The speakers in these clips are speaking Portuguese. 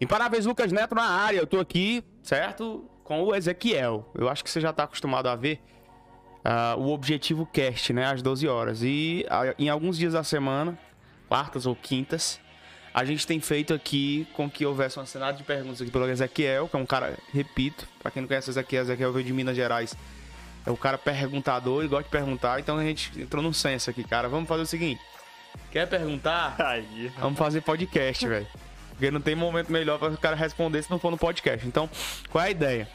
Imparáveis Lucas Neto na área. Eu tô aqui, certo? Com o Ezequiel. Eu acho que você já tá acostumado a ver uh, o Objetivo Cast, né? Às 12 horas. E uh, em alguns dias da semana, quartas ou quintas, a gente tem feito aqui com que houvesse uma cenada de perguntas aqui pelo Ezequiel, que é um cara, repito, pra quem não conhece o Ezequiel, Ezequiel veio de Minas Gerais. É o cara perguntador e gosta de perguntar. Então a gente entrou num senso aqui, cara. Vamos fazer o seguinte. Quer perguntar? Aí. Vamos fazer podcast, velho. Porque não tem momento melhor para o cara responder se não for no podcast. Então, qual é a ideia?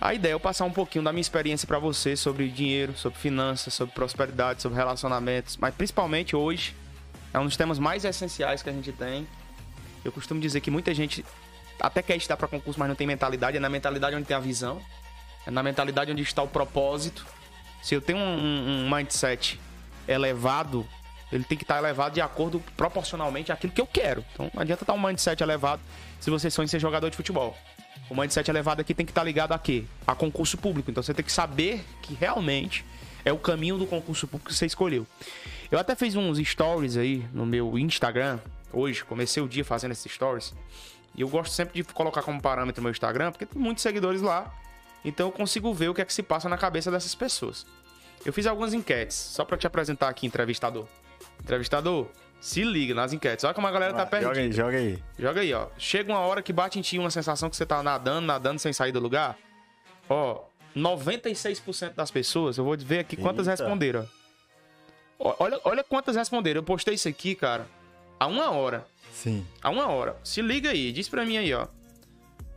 A ideia é eu passar um pouquinho da minha experiência para você sobre dinheiro, sobre finanças, sobre prosperidade, sobre relacionamentos, mas principalmente hoje é um dos temas mais essenciais que a gente tem. Eu costumo dizer que muita gente até quer estudar para concurso, mas não tem mentalidade. É na mentalidade onde tem a visão, é na mentalidade onde está o propósito. Se eu tenho um, um, um mindset elevado ele tem que estar elevado de acordo proporcionalmente àquilo que eu quero. Então não adianta estar um mindset elevado se você sonha em ser jogador de futebol. O mindset elevado aqui tem que estar ligado a quê? A concurso público. Então você tem que saber que realmente é o caminho do concurso público que você escolheu. Eu até fiz uns stories aí no meu Instagram hoje, comecei o dia fazendo esses stories. E eu gosto sempre de colocar como parâmetro meu Instagram, porque tem muitos seguidores lá. Então eu consigo ver o que é que se passa na cabeça dessas pessoas. Eu fiz algumas enquetes, só para te apresentar aqui, entrevistador. Entrevistador, se liga nas enquetes. Olha como a galera tá perdida. Joga aí, joga aí. Joga aí, ó. Chega uma hora que bate em ti uma sensação que você tá nadando, nadando sem sair do lugar. Ó, 96% das pessoas, eu vou ver aqui quantas Eita. responderam. Olha, olha quantas responderam. Eu postei isso aqui, cara, há uma hora. Sim. Há uma hora. Se liga aí, diz pra mim aí, ó.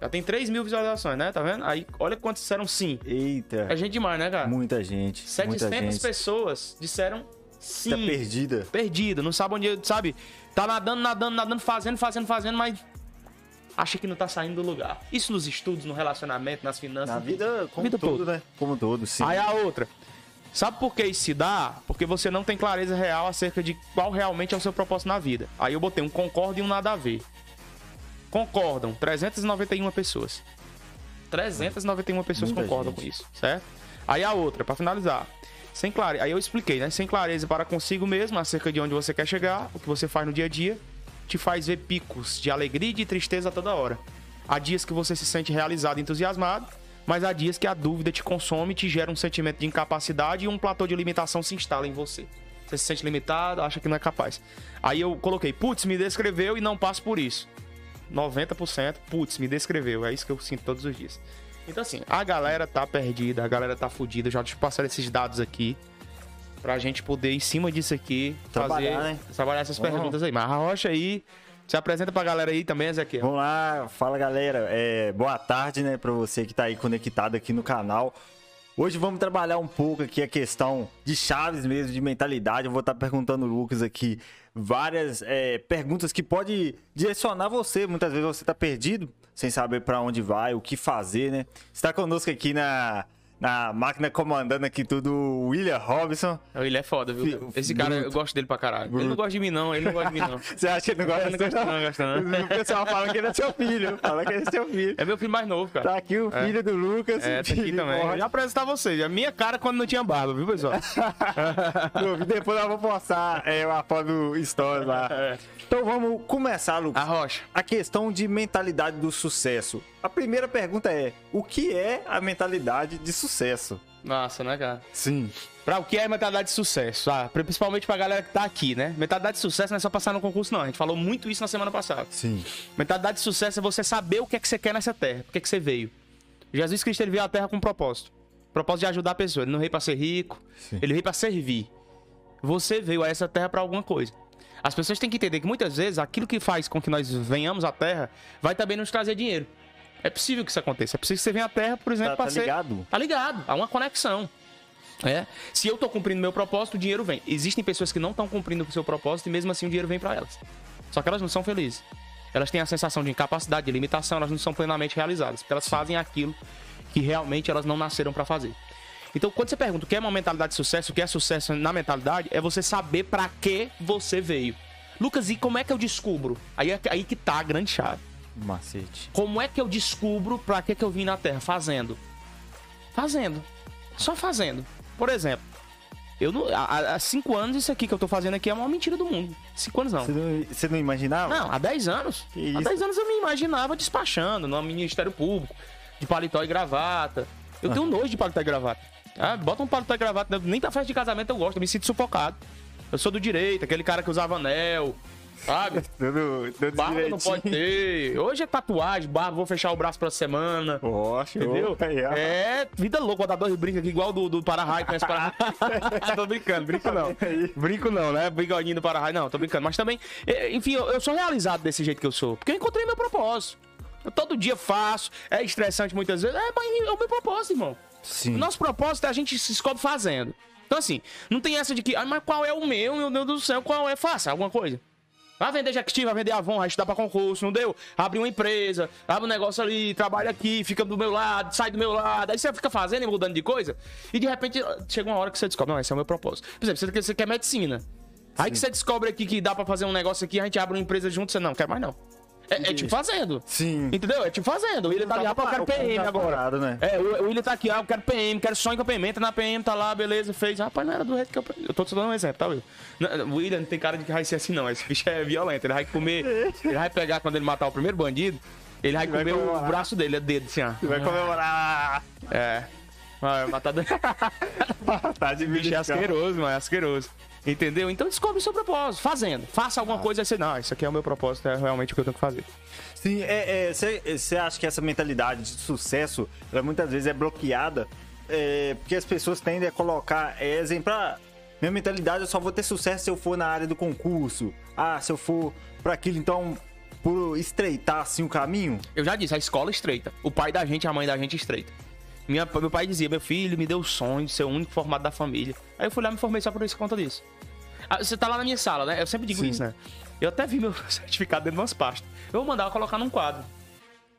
Já tem 3 mil visualizações, né? Tá vendo? Aí, olha quantos disseram sim. Eita. É gente demais, né, cara? Muita gente. 700 muita gente. pessoas disseram Sim. Tá perdida. Perdida, não sabe onde, sabe? Tá nadando, nadando, nadando, fazendo, fazendo, fazendo, mas acha que não tá saindo do lugar. Isso nos estudos, no relacionamento, nas finanças. Na vida, como vida todo, né? Como todo, sim. Aí a outra. Sabe por que isso se dá? Porque você não tem clareza real acerca de qual realmente é o seu propósito na vida. Aí eu botei um concordo e um nada a ver. Concordam 391 pessoas. 391 pessoas Muita concordam gente. com isso, certo? Aí a outra, para finalizar. Sem clareza. Aí eu expliquei, né? Sem clareza para consigo mesmo acerca de onde você quer chegar, o que você faz no dia a dia, te faz ver picos de alegria e de tristeza toda hora. Há dias que você se sente realizado e entusiasmado, mas há dias que a dúvida te consome, te gera um sentimento de incapacidade e um platô de limitação se instala em você. Você se sente limitado, acha que não é capaz. Aí eu coloquei, putz, me descreveu e não passo por isso. 90%, putz, me descreveu. É isso que eu sinto todos os dias. Então, assim, a galera tá perdida, a galera tá fodida. Já te passar esses dados aqui. Pra gente poder, em cima disso aqui, trabalhar, fazer, né? trabalhar essas Vamos. perguntas aí. Mas a Rocha aí, se apresenta pra galera aí também, Ezequiel. Vamos lá, fala galera. É, boa tarde, né, pra você que tá aí conectado aqui no canal. Hoje vamos trabalhar um pouco aqui a questão de chaves mesmo, de mentalidade. Eu vou estar tá perguntando o Lucas aqui várias é, perguntas que pode direcionar você. Muitas vezes você está perdido, sem saber para onde vai, o que fazer, né? Está conosco aqui na na máquina comandando aqui tudo, o William Robson. O William é foda, viu? Esse cara, Bruto. eu gosto dele pra caralho. Bruto. Ele não gosta de mim, não. Ele não gosta de mim, não. Você acha que ele não gosta? Ele não gosta, não, gosta, não. O pessoal fala que ele é seu filho. Fala que ele é seu filho. É meu filho mais novo, cara. Tá aqui o filho é. do Lucas. É, tá aqui também. Morre. Já apresentar vocês. A minha cara quando não tinha barba, viu, pessoal? Depois eu vou postar é, uma foto do Stories lá. É. Então vamos começar, Lucas. A rocha. A questão de mentalidade do sucesso. A primeira pergunta é: o que é a mentalidade de sucesso? Massa, né, cara? Sim. Pra o que é mentalidade de sucesso? Ah, principalmente pra galera que tá aqui, né? Mentalidade de sucesso não é só passar no concurso, não. A gente falou muito isso na semana passada. Sim. Mentalidade de sucesso é você saber o que é que você quer nessa terra, por que, é que você veio. Jesus Cristo ele veio à terra com um propósito. Propósito de ajudar a pessoa. Ele não veio pra ser rico, Sim. ele veio pra servir. Você veio a essa terra para alguma coisa. As pessoas têm que entender que muitas vezes aquilo que faz com que nós venhamos à terra vai também nos trazer dinheiro. É possível que isso aconteça. É possível que você venha à Terra, por exemplo, tá, tá ser... ligado? Tá ligado. Há uma conexão. É. Se eu estou cumprindo meu propósito, o dinheiro vem. Existem pessoas que não estão cumprindo o seu propósito e mesmo assim o dinheiro vem para elas. Só que elas não são felizes. Elas têm a sensação de incapacidade, de limitação, elas não são plenamente realizadas, porque elas fazem aquilo que realmente elas não nasceram para fazer. Então, quando você pergunta o que é uma mentalidade de sucesso, o que é sucesso na mentalidade, é você saber para que você veio. Lucas, e como é que eu descubro? Aí é aí que tá a grande chave. Macete. Como é que eu descubro pra que, que eu vim na Terra? Fazendo. Fazendo. Só fazendo. Por exemplo, Eu não, há, há cinco anos isso aqui que eu tô fazendo aqui é a maior mentira do mundo. Cinco anos não. Você não, você não imaginava? Não, há 10 anos. Há? 10 anos eu me imaginava despachando no Ministério Público, de paletó e gravata. Eu tenho nojo de paletó e gravata. Ah, bota um paletó e gravata, nem pra festa de casamento eu gosto, eu me sinto sufocado. Eu sou do direito, aquele cara que usava anel, sabe? Tudo, tudo Barba não pode ter. Hoje é tatuagem, barba, vou fechar o braço pra semana. Poxa, Entendeu? É, vida louca, o Dador brinca aqui igual do, do Para-Raio, conhece o Para-Raio? tô brincando, brinco não. Brinco não, né? Bigodinho do Para-Raio, não, tô brincando. Mas também, é, enfim, eu, eu sou realizado desse jeito que eu sou, porque eu encontrei meu propósito. Eu todo dia faço, é estressante muitas vezes, é, mas é o meu propósito, irmão. Sim. O nosso propósito é a gente se descobre fazendo. Então, assim, não tem essa de que, ah, mas qual é o meu, meu Deus do céu, qual é? Faça alguma coisa. Vai vender Jequiti, vai vender Avon, vai estudar pra concurso, não deu? Abre uma empresa, abre um negócio ali, trabalha aqui, fica do meu lado, sai do meu lado. Aí você fica fazendo e mudando de coisa. E de repente chega uma hora que você descobre, não, esse é o meu propósito. Por exemplo, você quer, você quer medicina. Aí que você descobre aqui que dá pra fazer um negócio aqui, a gente abre uma empresa junto, você não, quer mais não. É, é tipo fazendo. Sim. Entendeu? É tipo fazendo. O William tá ali, ah, pô, eu quero PM tá agora. parado, né? É, o, o William tá aqui, ah, eu quero PM, quero sonho com a PM. Entra na PM, tá lá, beleza, fez. Rapaz, não era do jeito que eu. Eu tô te dando um exemplo, tá, William? Não, O William não tem cara de que vai ser assim, não. Esse bicho é violento. Ele vai comer. Ele vai pegar quando ele matar o primeiro bandido. Ele vai Vai comer o braço dele, é dedo, assim, ó. Vai comemorar. É. Vai matar. tá de bicho é asqueroso, mano, é asqueroso. Entendeu? Então descobre o seu propósito, fazendo. Faça alguma coisa aí você, não, isso aqui é o meu propósito, é realmente o que eu tenho que fazer. Sim, é, você acha que essa mentalidade de sucesso, ela muitas vezes é bloqueada é, porque as pessoas tendem a colocar, é, exemplo, ah, minha mentalidade eu só vou ter sucesso se eu for na área do concurso. Ah, se eu for pra aquilo, então, por estreitar assim o caminho. Eu já disse, a escola estreita. O pai da gente, a mãe da gente estreita. Minha, meu pai dizia, meu filho me deu o sonho de ser o único formado da família. Aí eu fui lá e me formei só por isso, conta disso. Ah, Você tá lá na minha sala, né? Eu sempre digo Sim. isso, né? Eu até vi meu certificado dentro de umas pastas. Eu vou mandar colocar num quadro.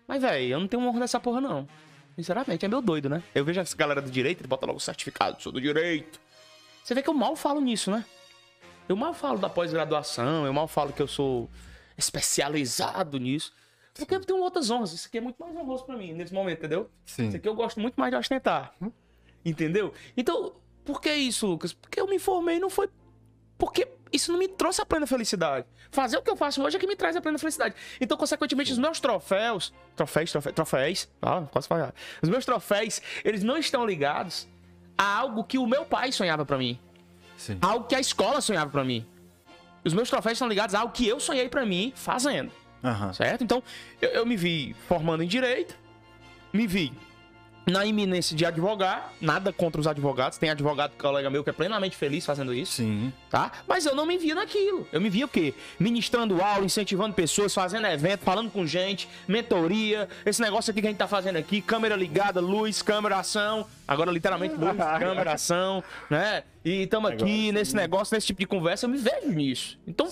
Mas, velho, eu não tenho honra dessa porra, não. Sinceramente, é meu doido, né? Eu vejo essa galera do direito, ele bota logo o certificado, sou do direito. Você vê que eu mal falo nisso, né? Eu mal falo da pós-graduação, eu mal falo que eu sou especializado nisso. Porque eu tenho outras honras. Isso aqui é muito mais honroso pra mim nesse momento, entendeu? Sim. Isso aqui eu gosto muito mais de ostentar. Entendeu? Então, por que isso, Lucas? Porque eu me formei e não foi. Porque isso não me trouxe a plena felicidade. Fazer o que eu faço hoje é que me traz a plena felicidade. Então, consequentemente, os meus troféus. Troféus, troféus, troféus. Ah, quase falhar. Os meus troféus, eles não estão ligados a algo que o meu pai sonhava pra mim. Sim. Algo que a escola sonhava pra mim. Os meus troféus estão ligados a algo que eu sonhei pra mim fazendo. Aham. Certo? Então, eu, eu me vi formando em direito, me vi na iminência de advogar, nada contra os advogados, tem advogado colega meu que é plenamente feliz fazendo isso, Sim. tá? Mas eu não me via naquilo. Eu me via o quê? Ministrando aula, incentivando pessoas, fazendo evento, falando com gente, mentoria, esse negócio aqui que a gente tá fazendo aqui, câmera ligada, luz, câmera, ação, agora literalmente luz, câmera, ação, né? E estamos aqui nesse sim. negócio, nesse tipo de conversa, eu me vejo nisso. Então,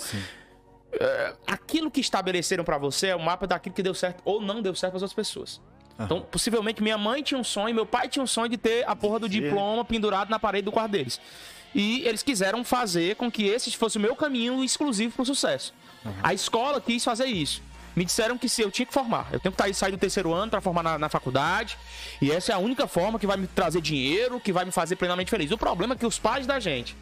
aquilo que estabeleceram pra você é o mapa daquilo que deu certo ou não deu certo para as outras pessoas. Então, possivelmente, minha mãe tinha um sonho, meu pai tinha um sonho de ter a porra do diploma pendurado na parede do quarto deles. E eles quiseram fazer com que esse fosse o meu caminho exclusivo pro sucesso. A escola quis fazer isso. Me disseram que se eu tinha que formar, eu tenho que sair do terceiro ano para formar na, na faculdade. E essa é a única forma que vai me trazer dinheiro, que vai me fazer plenamente feliz. O problema é que os pais da gente,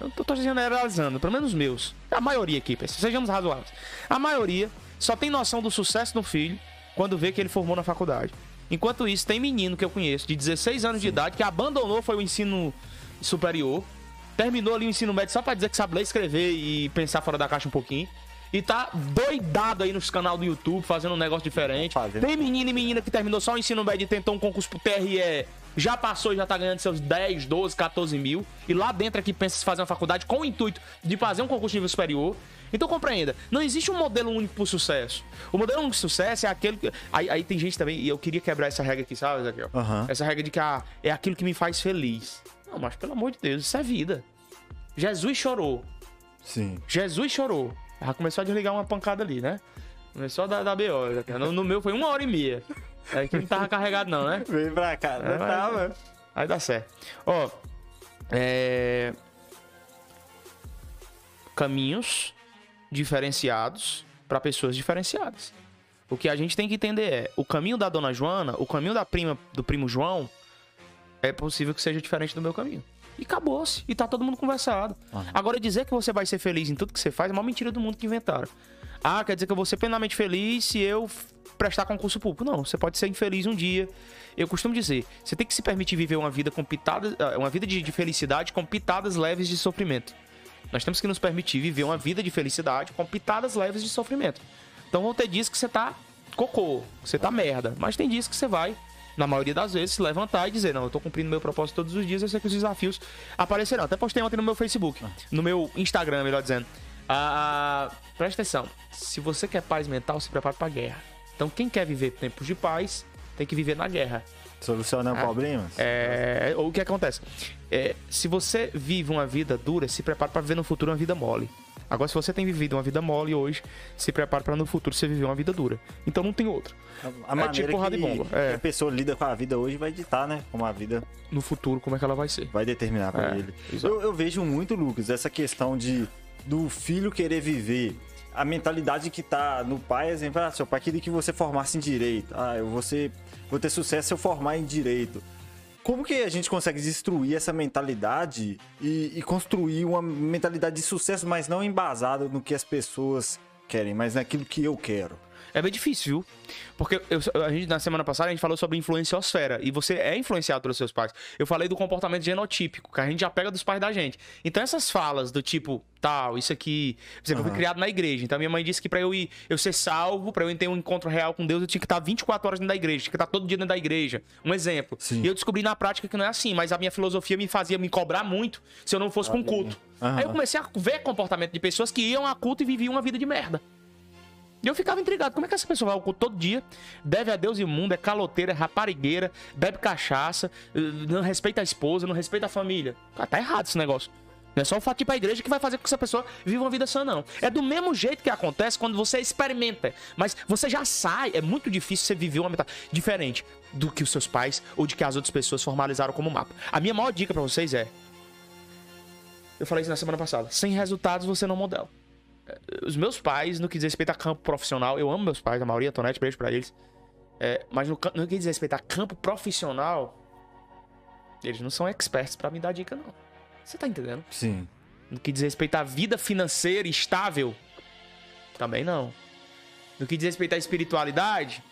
eu tô, tô generalizando, pelo menos os meus. A maioria aqui, pessoal, sejamos razoáveis. A maioria só tem noção do sucesso do filho quando vê que ele formou na faculdade. Enquanto isso, tem menino que eu conheço, de 16 anos de idade, que abandonou foi o ensino superior, terminou ali o ensino médio só pra dizer que sabe ler, escrever e pensar fora da caixa um pouquinho. E tá doidado aí nos canal do YouTube, fazendo um negócio diferente. Tem menino e menina que terminou só o ensino médio e tentou um concurso pro TRE, já passou e já tá ganhando seus 10, 12, 14 mil. E lá dentro aqui pensa em fazer uma faculdade com o intuito de fazer um concurso de nível superior. Então compreenda, não existe um modelo único pro sucesso. O modelo único de sucesso é aquele que. Aí, aí tem gente também, e eu queria quebrar essa regra aqui, sabe, Ezequiel? Aham. Essa regra de que ah, é aquilo que me faz feliz. Não, mas pelo amor de Deus, isso é vida. Jesus chorou. Sim. Jesus chorou. Já começou a desligar uma pancada ali, né? Começou a dar, dar BO. No, no meu foi uma hora e meia. É que não tava carregado, não, né? Vem pra cá. É, Não tava. Aí dá certo. Ó, é... Caminhos diferenciados para pessoas diferenciadas. O que a gente tem que entender é, o caminho da dona Joana, o caminho da prima do primo João, é possível que seja diferente do meu caminho. E acabou-se. E tá todo mundo conversado. Uhum. Agora, dizer que você vai ser feliz em tudo que você faz é uma mentira do mundo que inventaram. Ah, quer dizer que eu vou ser plenamente feliz se eu prestar concurso público. Não, você pode ser infeliz um dia. Eu costumo dizer, você tem que se permitir viver uma vida com pitadas, ah, uma vida de, de felicidade com pitadas leves de sofrimento. Nós temos que nos permitir viver uma vida de felicidade com pitadas leves de sofrimento. Então vão ter dias que você tá cocô, que você tá merda, mas tem dias que você vai na maioria das vezes, se levantar e dizer: Não, eu tô cumprindo meu propósito todos os dias, eu sei que os desafios aparecerão. Até postei ontem no meu Facebook, no meu Instagram, melhor dizendo. Ah, presta atenção: se você quer paz mental, se prepare pra guerra. Então, quem quer viver tempos de paz, tem que viver na guerra. Solucionando Ah, problemas? É, ou o que acontece? É, se você vive uma vida dura, se prepare para viver no futuro uma vida mole. Agora, se você tem vivido uma vida mole hoje, se prepare para no futuro você viver uma vida dura. Então não tem outra. A maneira tipo porrada que, e bomba, é. a pessoa lida com a vida hoje vai ditar, né? Como a vida No futuro, como é que ela vai ser? vai determinar pra É, ele. Eu, eu vejo muito, Lucas, essa questão de do filho querer viver. A mentalidade que tá no pai, exemplo, ah, seu pai queria que você formasse em direito. Ah, eu vou, ser, vou ter sucesso se eu formar em direito. Como que a gente consegue destruir essa mentalidade e, e construir uma mentalidade de sucesso, mas não embasada no que as pessoas querem, mas naquilo que eu quero? É bem difícil, viu? Porque eu- a gente, na semana passada a gente falou sobre influenciosfera. E você é influenciado pelos seus pais. Eu falei do comportamento genotípico, que a gente já pega dos pais da gente. Então essas falas do tipo, tal, isso aqui. Por exemplo, eu fui criado na igreja. Então minha mãe disse que pra eu ir, eu ser salvo, pra eu ter um encontro real com Deus, eu tinha que estar 24 horas dentro da igreja. Tinha que estar todo dia dentro da igreja. Um exemplo. Sim. E eu descobri na prática que não é assim, mas a minha filosofia me fazia me cobrar muito se eu não fosse com culto. Aham. Aí eu comecei a ver comportamento de pessoas que iam a culto e viviam uma vida de merda. E eu ficava intrigado. Como é que essa pessoa vai ao culto todo dia, deve a Deus e o mundo, é caloteira, é raparigueira, bebe cachaça, eh, não respeita a esposa, não respeita a família? Cara, tá errado esse negócio. Não é só o fato de ir pra igreja que vai fazer com que essa pessoa viva uma vida sã, não. É do mesmo jeito que acontece quando você experimenta. Mas você já sai. É muito difícil você viver uma metade diferente do que os seus pais ou de que as outras pessoas formalizaram como mapa. A minha maior dica pra vocês é. Eu falei isso na semana passada. Sem resultados você não modela os meus pais, no que diz respeito a campo profissional, eu amo meus pais, a maioria, Tonete, beijo pra eles. É, mas no, no que diz respeito a campo profissional, eles não são experts pra me dar dica, não. Você tá entendendo? Sim. No que diz respeito à vida financeira estável, também não. No que diz respeito à espiritualidade,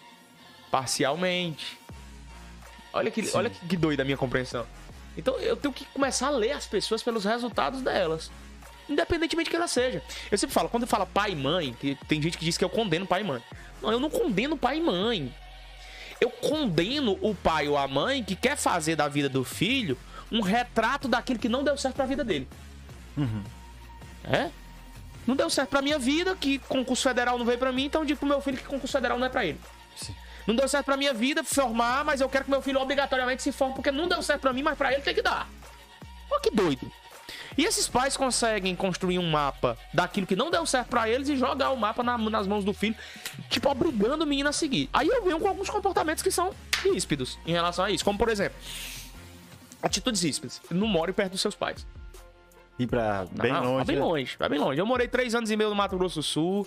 parcialmente. Olha que, Sim. olha que, que doida a minha compreensão. Então eu tenho que começar a ler as pessoas pelos resultados delas. Independentemente de que ela seja. Eu sempre falo, quando eu falo pai e mãe, que tem gente que diz que eu condeno pai e mãe. Não, eu não condeno pai e mãe. Eu condeno o pai ou a mãe que quer fazer da vida do filho um retrato daquilo que não deu certo pra vida dele. É? Não deu certo pra minha vida, que concurso federal não veio pra mim, então eu digo pro meu filho que concurso federal não é pra ele. Sim. Não deu certo pra minha vida formar, mas eu quero que meu filho obrigatoriamente se forme, porque não deu certo pra mim, mas pra ele tem que dar. Olha que doido. E esses pais conseguem construir um mapa daquilo que não deu certo pra eles e jogar o mapa na- nas mãos do filho, tipo, obrigando o menino a seguir. Aí eu venho com alguns comportamentos que são ríspidos em relação a isso. Como, por exemplo, atitudes ríspidas. Não more perto dos seus pais. Ir pra bem Não, longe. Vai bem né? longe, bem longe. Eu morei três anos e meio no Mato Grosso do Sul.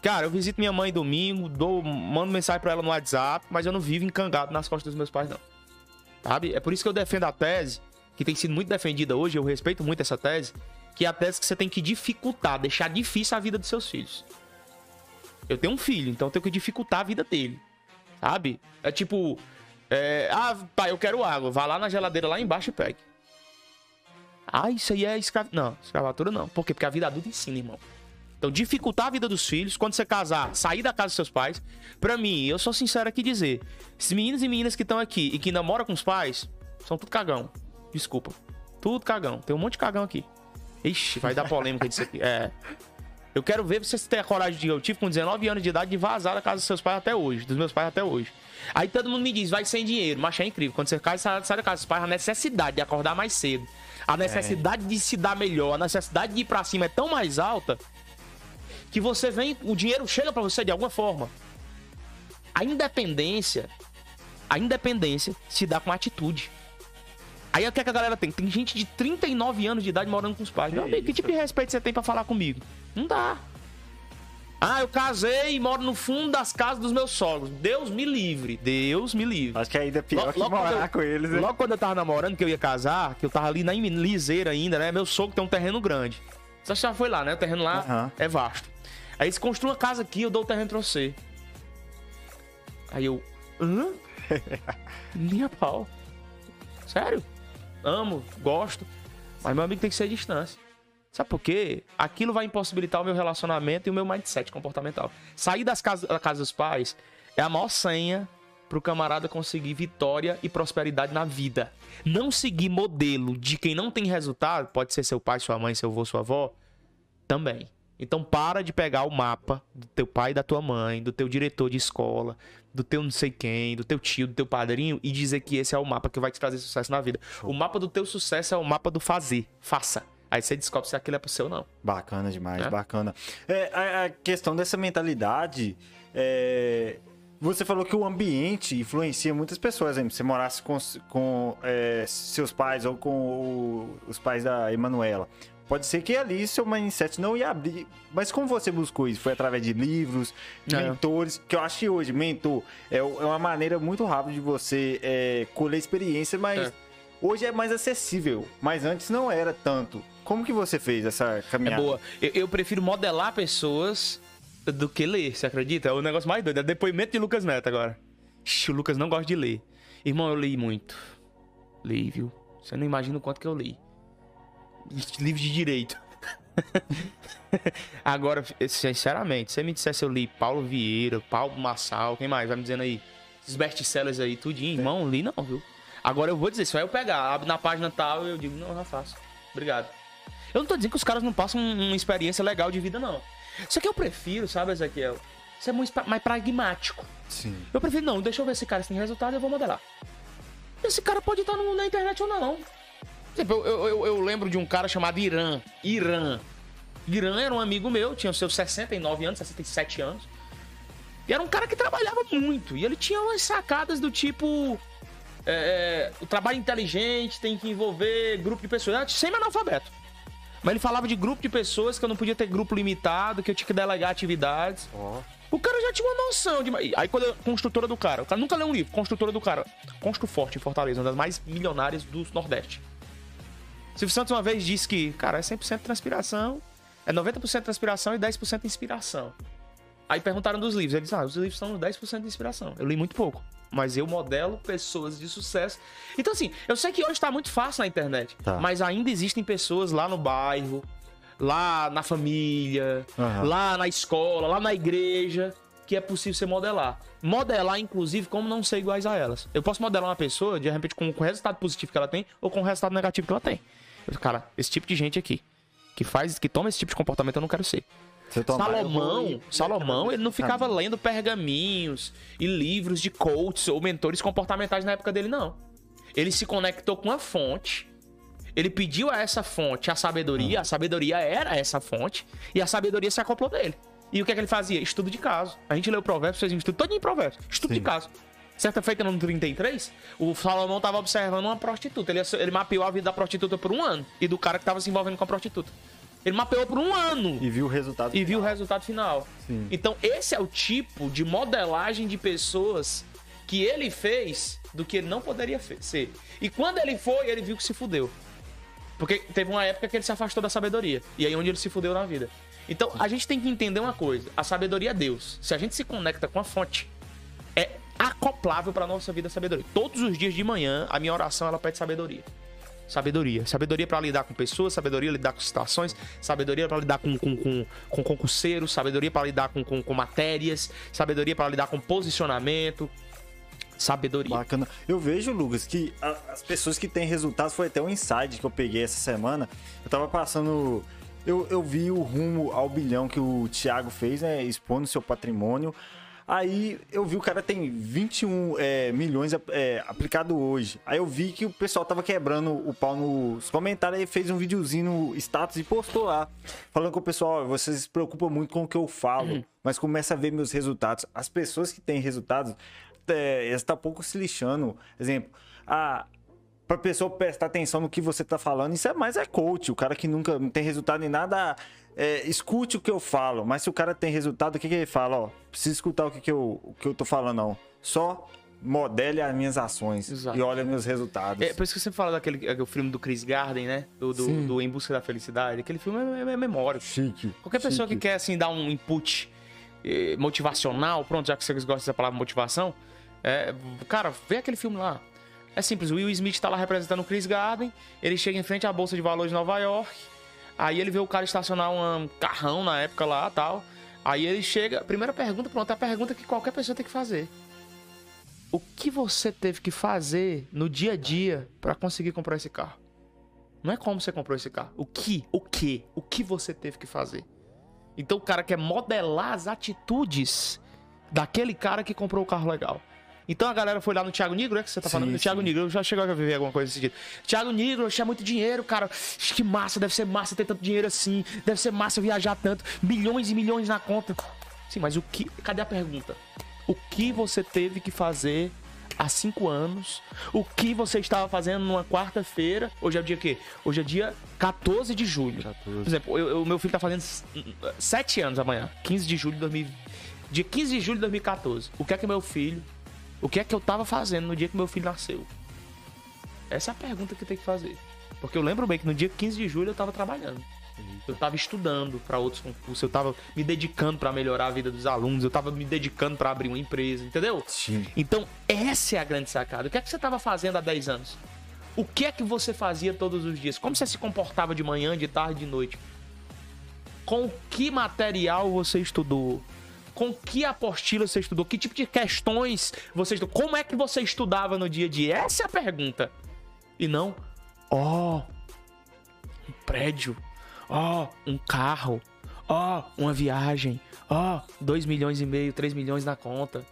Cara, eu visito minha mãe domingo, dou, mando mensagem pra ela no WhatsApp, mas eu não vivo encangado nas costas dos meus pais, não. Sabe? É por isso que eu defendo a tese, que tem sido muito defendida hoje, eu respeito muito essa tese, que é a tese que você tem que dificultar, deixar difícil a vida dos seus filhos. Eu tenho um filho, então eu tenho que dificultar a vida dele. Sabe? É tipo. é, ah, pai, eu quero água. Vá lá na geladeira lá embaixo e pegue. Ah, isso aí é escrav... Não, escravatura não. Por quê? Porque a vida adulta ensina, irmão. Então, dificultar a vida dos filhos, quando você casar, sair da casa dos seus pais. Pra mim, eu sou sincero aqui dizer: esses meninos e meninas que estão aqui e que ainda moram com os pais, são tudo cagão. Desculpa. Tudo cagão. Tem um monte de cagão aqui. Ixi, vai dar polêmica disso aqui. É. Eu quero ver vocês terem a coragem de. Eu tive com 19 anos de idade de vazar da casa dos seus pais até hoje, dos meus pais até hoje. Aí todo mundo me diz, vai sem dinheiro, mas é incrível. Quando você cai, sai, sai da casa dos pais, a necessidade de acordar mais cedo, a necessidade de se dar melhor, a necessidade de ir pra cima é tão mais alta que você vem, o dinheiro chega pra você de alguma forma. A independência, a independência se dá com atitude. Aí o que, é que a galera tem? Tem gente de 39 anos de idade morando com os pais. Meu amigo, que tipo de respeito você tem pra falar comigo? Não dá. Ah, eu casei e moro no fundo das casas dos meus sogros. Deus me livre. Deus me livre. Acho que ainda é pior Lo- que logo morar eu- com eles, né? Logo quando eu tava namorando, que eu ia casar, que eu tava ali na liseira ainda, né? Meu sogro tem um terreno grande. Você já foi lá, né? O terreno lá Aham. é vasto. Aí eles construam uma casa aqui, eu dou o terreno pra você. Aí eu. Hã? Minha pau. Sério? Amo, gosto. Mas meu amigo tem que ser distância. Sabe por quê? Aquilo vai impossibilitar o meu relacionamento e o meu mindset comportamental. Sair das casas, da casa dos pais é a maior senha pro camarada conseguir vitória e prosperidade na vida. Não seguir modelo de quem não tem resultado, pode ser seu pai, sua mãe, seu avô, sua avó, também. Então para de pegar o mapa do teu pai e da tua mãe, do teu diretor de escola, do teu não sei quem, do teu tio, do teu padrinho e dizer que esse é o mapa que vai te trazer sucesso na vida. O mapa do teu sucesso é o mapa do fazer. Faça. Aí você descobre se aquilo é pro seu ou não. Bacana demais, É? bacana. É, a, a questão dessa mentalidade, é, você falou que o ambiente influencia muitas pessoas. Exemplo, se você morasse com, com é, seus pais ou com o- os pais da Emanuela. Pode ser que ali seu mindset não ia abrir. Mas como você buscou isso? Foi através de livros, É. mentores, que eu acho que hoje, mentor, é, é uma maneira muito rápida de você é, colher experiência, mas É. hoje é mais acessível. Mas antes não era tanto. Como que você fez essa É caminhada? boa. Eu, eu prefiro modelar pessoas do que ler, você acredita? É o negócio mais doido. É depoimento de Lucas Neto agora. Ixi, o Lucas não gosta de ler. Irmão, eu li muito. Li, viu? Você não imagina o quanto que eu li. Livro de direito. Agora, sinceramente, se você me dissesse eu li Paulo Vieira, Paulo Massal, quem mais? Vai me dizendo aí. Esses best-sellers aí, tudinho, irmão, li não, viu? Agora eu vou dizer, se eu pegar, abro na página tal, eu digo, não, já faço. Obrigado. Eu não tô dizendo que os caras não passam um- uma experiência legal de vida, não. Só que eu prefiro, sabe, Ezequiel? Ser mais pragmático. Sim. Eu prefiro, não, deixa eu ver se esse cara tem resultado, eu vou modelar. Esse cara pode estar no- na internet ou não. Tipo, eu, eu- eu- lembro de um cara chamado Irã. Irã. Irã era um amigo meu, tinha os seus 69 anos, 67 anos. E era um cara que trabalhava muito. E ele tinha umas sacadas do tipo. é, o trabalho inteligente tem que envolver grupo de pessoas. Era semi-analfabeto. Mas ele falava de grupo de pessoas que eu não podia ter grupo limitado, que eu tinha que delegar atividades. Ó. O cara já tinha uma noção de. Aí quando eu, construtora do cara, o cara nunca leu um livro, construtora do cara. Constru Forte em Fortaleza, uma das mais milionárias do Nordeste. Silvio Santos uma vez disse que, cara, é 100% transpiração, é 90% transpiração e 10% inspiração. Aí perguntaram dos livros, ele disse, ah, os livros são 10% de inspiração. Eu li muito pouco, mas eu modelo pessoas de sucesso. Então assim, eu sei que hoje tá muito fácil na internet, Tá. mas ainda existem pessoas lá no bairro, lá na família, Aham. lá na escola, lá na igreja, que é possível você modelar. Modelar, inclusive, como não ser iguais a elas. Eu posso modelar uma pessoa, de repente, com, o resultado positivo que ela tem ou com o resultado negativo que ela tem. Eu, cara, esse tipo de gente aqui, que faz, que toma esse tipo de comportamento, eu não quero ser. Tomar, Salomão, vou- Salomão, ele não ficava lendo pergaminhos e livros de coaches ou mentores comportamentais na época dele, não. Ele se conectou com a fonte. Ele pediu a essa fonte a sabedoria, a sabedoria era essa fonte, e a sabedoria se acoplou dele. E o que é que ele fazia? Estudo de caso. A gente leu Provérbios, fez um estudo todo em Provérbios. Estudo Sim. de caso. Certa feita no 33, o Salomão estava observando uma prostituta. Ele, ele mapeou a vida da prostituta por um ano e do cara que estava se envolvendo com a prostituta. Ele mapeou por um ano E viu o resultado. e viu o resultado final. Sim. Então, esse é o tipo de modelagem de pessoas que ele fez do que ele não poderia ser. E quando ele foi, ele viu que se fudeu. Porque teve uma época que ele se afastou da sabedoria. E aí onde ele se fudeu na vida. Então, a gente tem que entender uma coisa. A sabedoria é Deus. Se a gente se conecta com a fonte, é acoplável para nossa vida a sabedoria. Todos os dias de manhã, a minha oração ela pede sabedoria. Sabedoria. Sabedoria para lidar com pessoas, sabedoria para lidar com situações, sabedoria para lidar com, com, com, com concurseiros, sabedoria para lidar com, com, com matérias, sabedoria para lidar com posicionamento. Sabedoria. Bacana. Eu vejo, Lucas, que as pessoas que têm resultados foi até um insight que eu peguei essa semana. Eu tava passando. Eu, eu vi o rumo ao bilhão que o Thiago fez, né? Expondo seu patrimônio. Aí eu vi o cara tem 21 é, milhões é, aplicado hoje. Aí eu vi que o pessoal tava quebrando o pau nos comentários e fez um videozinho no status e postou lá. Falando com o pessoal, "Ó, vocês se preocupam muito com o que eu falo, mas começa a ver meus resultados. As pessoas que têm resultados, é, elas estão pouco se lixando. Exemplo, a, pra pessoa prestar atenção no que você tá falando. Isso é mais é coach. O cara que nunca tem resultado em nada, é, escute o que eu falo. Mas se o cara tem resultado, o que, que ele fala? Ó, precisa escutar o que, que, eu, o que eu tô falando, não. Só modele as minhas ações Exato. e olha meus resultados. É por isso que você fala daquele aquele filme do Chris Garden, né? Do, do, do Em Busca da Felicidade. Aquele filme é, é memória. Chique. Qualquer pessoa que chique. quer, assim, dar um input eh, motivacional, pronto, já que vocês gostam dessa palavra motivação, é, cara, vê aquele filme lá. É simples, o Will Smith tá lá representando o Chris Garden, ele chega em frente à Bolsa de Valores de Nova York, aí ele vê o cara estacionar um carrão na época lá tal. Aí ele chega, primeira pergunta, pronto, é a pergunta que qualquer pessoa tem que fazer. O que você teve que fazer no dia a dia para conseguir comprar esse carro? Não é como você comprou esse carro. O que? O que? O que você teve que fazer? Então o cara quer modelar as atitudes daquele cara que comprou o carro legal. Então a galera foi lá no Thiago Negro, é que você tá Sim, falando? No Thiago sim. Negro, eu já chegou a ver alguma coisa desse sentido. Thiago Negro, tinha muito dinheiro, cara. Que massa, deve ser massa ter tanto dinheiro assim. Deve ser massa viajar tanto. Milhões e milhões na conta. Sim, mas o que. Cadê a pergunta? O que você teve que fazer há cinco anos? O que você estava fazendo numa quarta-feira? Hoje é dia quê? Hoje é dia 14 de julho. 14. Por exemplo, eu- eu- o meu filho tá fazendo sete anos amanhã. 15 de julho de 2000. Dia 15 de julho de 2014. O que é que meu filho. O que é que eu tava fazendo no dia que meu filho nasceu? Essa é a pergunta que tem que fazer. Porque eu lembro bem que no dia 15 de julho eu tava trabalhando. Eu tava estudando para outros concursos, eu tava me dedicando para melhorar a vida dos alunos, eu tava me dedicando para abrir uma empresa, entendeu? Sim. Então, essa é a grande sacada. O que é que você tava fazendo há 10 anos? O que é que você fazia todos os dias? Como você se comportava de manhã, de tarde, de noite? Com que material você estudou? Com que apostila você estudou? Que tipo de questões você estudou? Como é que você estudava no dia a dia? Essa é a pergunta. E não, ó, um prédio, ó, um carro, ó, uma viagem, ó, 2 milhões e meio, 3 milhões na conta.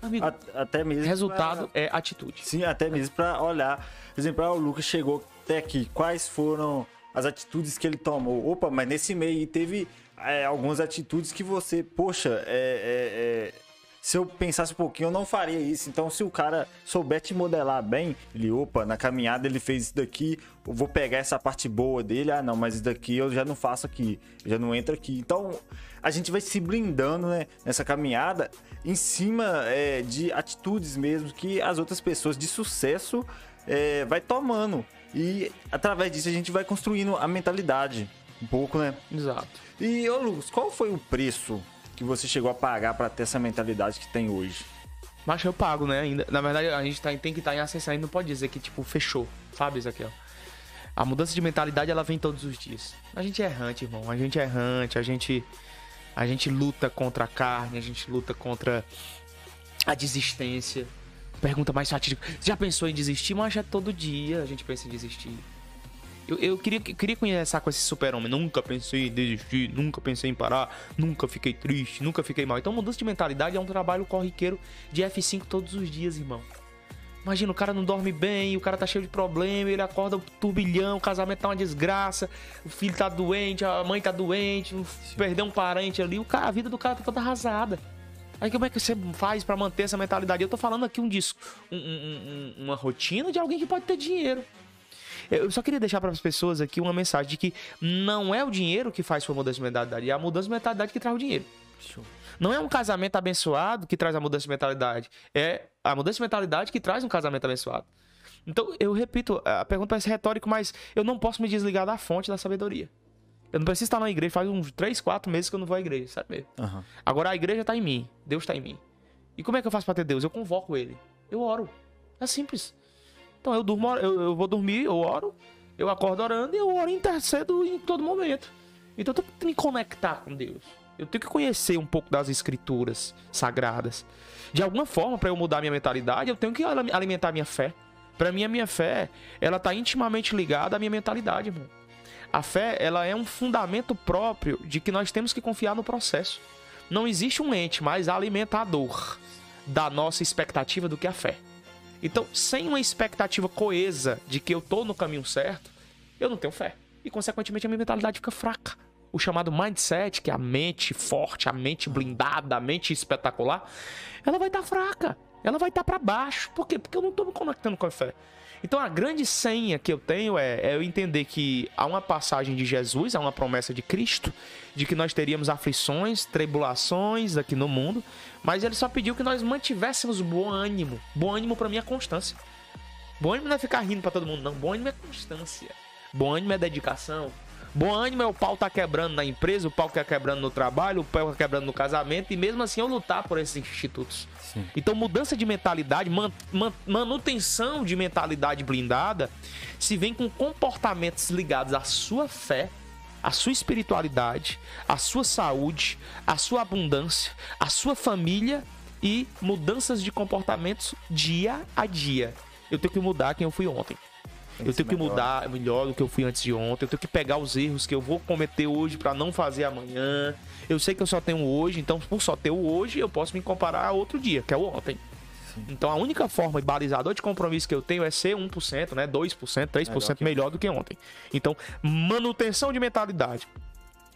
Amigo, Até mesmo. resultado é atitude. Sim, até mesmo pra olhar. Por exemplo, ah, o Lucas chegou até aqui. Quais foram as atitudes que ele tomou? Opa, mas nesse meio teve é, algumas atitudes que você, poxa, é, é, é, se eu pensasse um pouquinho, eu não faria isso. Então, se o cara souber te modelar bem, ele, opa, na caminhada ele fez isso daqui, eu vou pegar essa parte boa dele. Ah, não, mas isso daqui eu já não faço aqui, já não entro aqui. Então, a gente vai se blindando, né, nessa caminhada em cima é, de atitudes mesmo que as outras pessoas de sucesso é, vai tomando. E através disso a gente vai construindo a mentalidade. Um pouco, né? Exato. E, ô Lucas, qual foi o preço que você chegou a pagar para ter essa mentalidade que tem hoje? Mas eu pago, né? Ainda. Na verdade, a gente tá, tem que estar em ascensão. Gente não pode dizer que, tipo, fechou. Sabe, Ezequiel? A mudança de mentalidade, ela vem todos os dias. A gente é errante, irmão. A gente é errante. A gente, a gente luta contra a carne. A gente luta contra a desistência. Pergunta mais fatídica. Você já pensou em desistir? Mas é todo dia a gente pensa em desistir. Eu, eu queria, queria conversar com esse super-homem. Nunca pensei em desistir, nunca pensei em parar, nunca fiquei triste, nunca fiquei mal. Então, mudança de mentalidade é um trabalho corriqueiro de F5 todos os dias, irmão. Imagina, o cara não dorme bem, o cara tá cheio de problema, ele acorda um turbilhão, o casamento tá uma desgraça, o filho tá doente, a mãe tá doente, perdeu um parente ali, o cara, a vida do cara tá toda arrasada. Aí como é que você faz pra manter essa mentalidade? Eu tô falando aqui um disco, um- um- um- uma rotina de alguém que pode ter dinheiro. Eu só queria deixar para as pessoas aqui uma mensagem de que não é o dinheiro que faz sua mudança de mentalidade, é a mudança de mentalidade que traz o dinheiro. Não é um casamento abençoado que traz a mudança de mentalidade, é a mudança de mentalidade que traz um casamento abençoado. Então, eu repito, a pergunta parece retórica, mas eu não posso me desligar da fonte da sabedoria. Eu não preciso estar na igreja, faz uns 3, 4 meses que eu não vou à igreja, sabe mesmo? Aham. Agora a igreja tá em mim, Deus tá em mim. E como é que eu faço pra ter Deus? Eu convoco ele. Eu oro. É simples. Então eu durmo, eu, eu vou dormir, eu oro, eu acordo orando e eu oro e intercedo em todo momento. Então eu tenho que me conectar com Deus. Eu tenho que conhecer um pouco das escrituras sagradas. De alguma forma, para eu mudar minha mentalidade, eu tenho que ali- alimentar minha fé. Para mim, a minha fé, ela tá intimamente ligada à minha mentalidade, irmão. A fé, ela é um fundamento próprio de que nós temos que confiar no processo. Não existe um ente mais alimentador da nossa expectativa do que a fé. Então, sem uma expectativa coesa de que eu tô no caminho certo, eu não tenho fé. E, consequentemente, a minha mentalidade fica fraca. O chamado mindset, que é a mente forte, a mente blindada, a mente espetacular, ela vai estar fraca. Ela vai estar para baixo. Por quê? Porque eu não tô me conectando com a fé. Então a grande senha que eu tenho é, é, eu entender que há uma passagem de Jesus, há uma promessa de Cristo, de que nós teríamos aflições, tribulações aqui no mundo, mas ele só pediu que nós mantivéssemos bom ânimo. Bom ânimo para mim é constância. Bom ânimo não é ficar rindo para todo mundo, não. Bom ânimo é constância. Bom ânimo é dedicação. Bom ânimo é o pau tá quebrando na empresa, o pau tá quebrando no trabalho, o pau tá quebrando no casamento, e mesmo assim eu lutar por esses institutos. Sim. Então, mudança de mentalidade, man, man, manutenção de mentalidade blindada, se vem com comportamentos ligados à sua fé, à sua espiritualidade, à sua saúde, à sua abundância, à sua família e mudanças de comportamentos dia a dia. Eu tenho que mudar quem eu fui ontem eu tenho que melhor. mudar melhor do que eu fui antes de ontem. Eu tenho que pegar os erros que eu vou cometer hoje para não fazer amanhã. Eu sei que eu só tenho hoje, então por só ter o hoje, eu posso me comparar a outro dia, que é o ontem. Sim. Então a única forma e balizador de compromisso que eu tenho é ser 1%, né, 2%, 3% melhor, melhor do que ontem. Então, manutenção de mentalidade,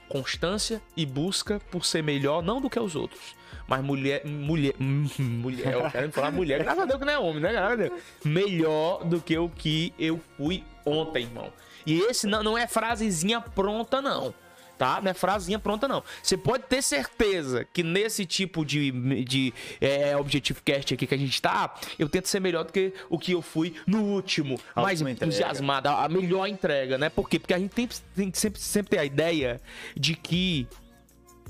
constância e busca por ser melhor não do que os outros, mas mulher. Mulher. Mulher. Eu quero falar mulher. Graças a Deus que não é homem, né? Graças a Deus. Melhor do que o que eu fui ontem, irmão. E esse não, não é frasezinha pronta, não tá? Não é frasinha pronta, não. Você pode ter certeza que nesse tipo de, de é, Objective Cast aqui que a gente tá, eu tento ser melhor do que o que eu fui no último. A mais entusiasmado, a melhor entrega, né? Por quê? Porque a gente tem, tem que sempre, sempre ter a ideia de que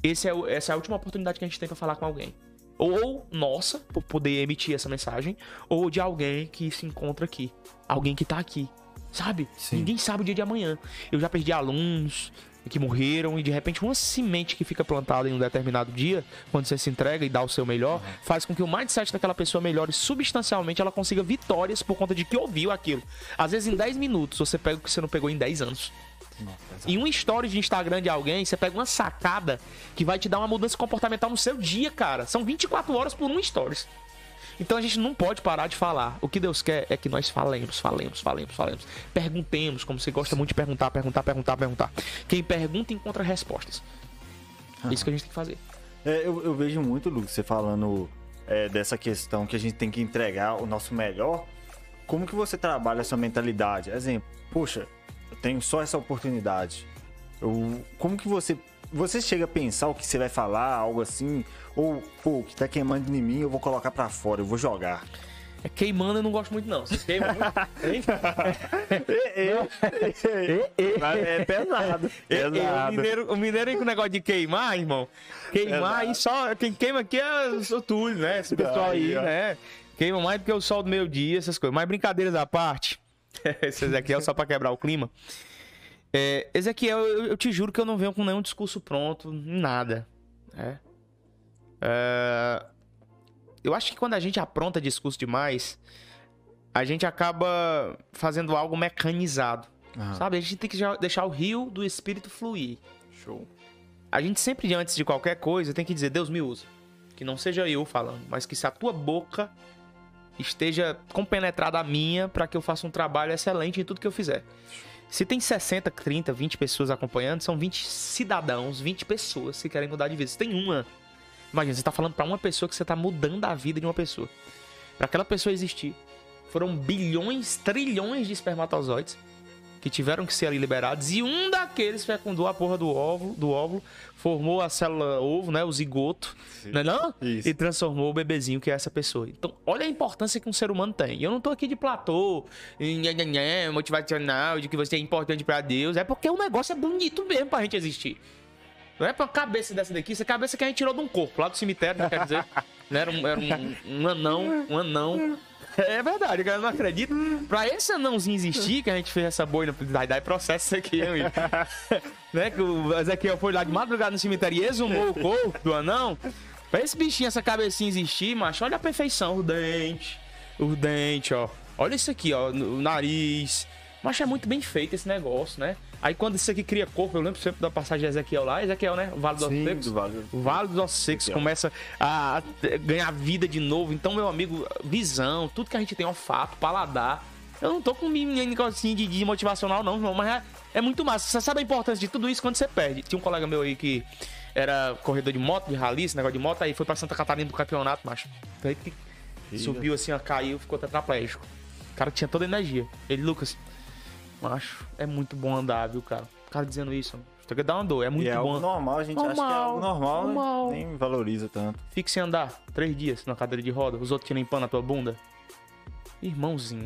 esse é, essa é a última oportunidade que a gente tem para falar com alguém. Ou nossa, por poder emitir essa mensagem, ou de alguém que se encontra aqui. Alguém que tá aqui. Sabe? Sim. Ninguém sabe o dia de amanhã. Eu já perdi alunos que morreram e de repente uma semente que fica plantada em um determinado dia, quando você se entrega e dá o seu melhor, uhum. faz com que o mindset daquela pessoa melhore substancialmente, ela consiga vitórias por conta de que ouviu aquilo. Às vezes em 10 minutos você pega o que você não pegou em 10 anos. Em um story de Instagram de alguém, você pega uma sacada que vai te dar uma mudança comportamental no seu dia, cara. São 24 horas por um stories. Então a gente não pode parar de falar. O que Deus quer é que nós falemos, falemos, falemos, falemos. Perguntemos, como você gosta muito de perguntar, perguntar, perguntar, perguntar. Quem pergunta encontra respostas. É isso que a gente tem que fazer. É, eu, eu, vejo muito, Lucas, você falando é, dessa questão que a gente tem que entregar o nosso melhor. Como que você trabalha essa mentalidade? Exemplo, poxa, tenho só essa oportunidade. Eu, como que você. Você chega a pensar o que você vai falar, algo assim? Ou, pô, o que tá queimando em mim, eu vou colocar para fora, eu vou jogar. É queimando eu não gosto muito, não. Você queima muito. é pesado. pesado. O mineiro, o mineiro com o negócio de queimar, irmão. Queimar aí só. Quem queima aqui é o Túlio, né? Esse pessoal aí, né? Queima mais do que o sol do meio dia, essas coisas. Mas brincadeiras à parte. Esse Ezequiel só para quebrar o clima. É, Ezequiel, eu, eu, te juro que eu não venho com nenhum discurso pronto, nada. É. é. Eu acho que quando a gente apronta discurso demais, a gente acaba fazendo algo mecanizado. Sabe? A gente tem que deixar o rio do espírito fluir. Show. A gente sempre, antes de qualquer coisa, tem que dizer: Deus me usa. Que não seja eu falando, mas que se a tua boca esteja compenetrada a minha para que eu faça um trabalho excelente em tudo que eu fizer. Se tem 60, 30, 20 pessoas acompanhando, são 20 cidadãos, 20 pessoas que querem mudar de vida. Se tem uma, imagina, você está falando para uma pessoa que você está mudando a vida de uma pessoa. Para aquela pessoa existir, foram bilhões, trilhões de espermatozoides que tiveram que ser ali liberados e um daqueles fecundou a porra do óvulo, do óvulo formou a célula ovo, né, o zigoto, né, não? Isso. E transformou o bebezinho que é essa pessoa. Então, olha a importância que um ser humano tem. E eu não tô aqui de platô, motivacional, de que você é importante para Deus, é porque o negócio é bonito mesmo pra gente existir. Não é pra cabeça dessa daqui, essa cabeça que a gente tirou de um corpo, lá do cemitério, quer dizer. Né, era um, era um, um anão, um anão é verdade, cara não acredita. Pra esse anãozinho existir, que a gente fez essa boina, daí, daí processo isso aqui, amigo. né? Que o Ezequiel foi lá de madrugada no cemitério e exumou o corpo do anão. Pra esse bichinho, essa cabecinha existir, macho, olha a perfeição. O dente, o dente, ó. Olha isso aqui, ó. O nariz. Mas é muito bem feito esse negócio, né? Aí quando isso aqui cria corpo, eu lembro sempre da passagem de Ezequiel lá, Ezequiel, né? O Vale dos Ossos Secos. Vale. O Vale dos Ossos Secos começa a ganhar vida de novo. Então, meu amigo, visão, tudo que a gente tem, olfato, paladar. Eu não tô com um negocinho de, de motivacional, não, mas é, é muito massa. Você sabe a importância de tudo isso quando você perde. Tinha um colega meu aí que era corredor de moto, de rally, esse negócio de moto, aí foi pra Santa Catarina do campeonato, macho. Subiu assim, ó, caiu, ficou tetraplégico. O cara tinha toda a energia. Ele, Lucas, macho, é muito bom andar, viu, cara? O cara dizendo isso, tem que dar uma dor, é muito e é bom. algo normal, a gente acha que é Normal, algo normal, né? normal. nem valoriza tanto. Fique sem andar três dias na cadeira de roda, os outros tiram pano na tua bunda. Irmãozinho.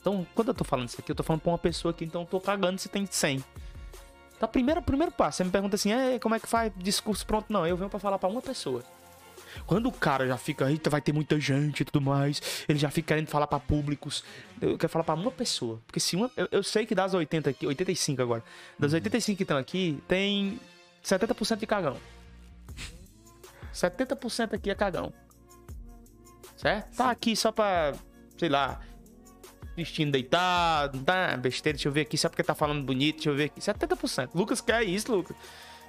Então, quando eu tô falando isso aqui, eu tô falando pra uma pessoa aqui, então eu tô cagando se tem 100. Tá, primeiro, primeiro passo, você me pergunta assim, "Ei, como é que faz discurso pronto? Não, eu venho pra falar pra uma pessoa. Quando o cara já fica, eita, vai ter muita gente e tudo mais, ele já fica querendo falar pra públicos, eu quero falar pra uma pessoa. Porque se uma. Eu, eu sei que das 80 aqui, 85 agora, das 85 que estão aqui, tem 70% de cagão. 70% aqui é cagão. Certo? Tá aqui só pra, sei lá, vestindo deitado, tá? Besteira, deixa eu ver aqui, só porque tá falando bonito, deixa eu ver aqui. 70%. Lucas quer isso, Lucas.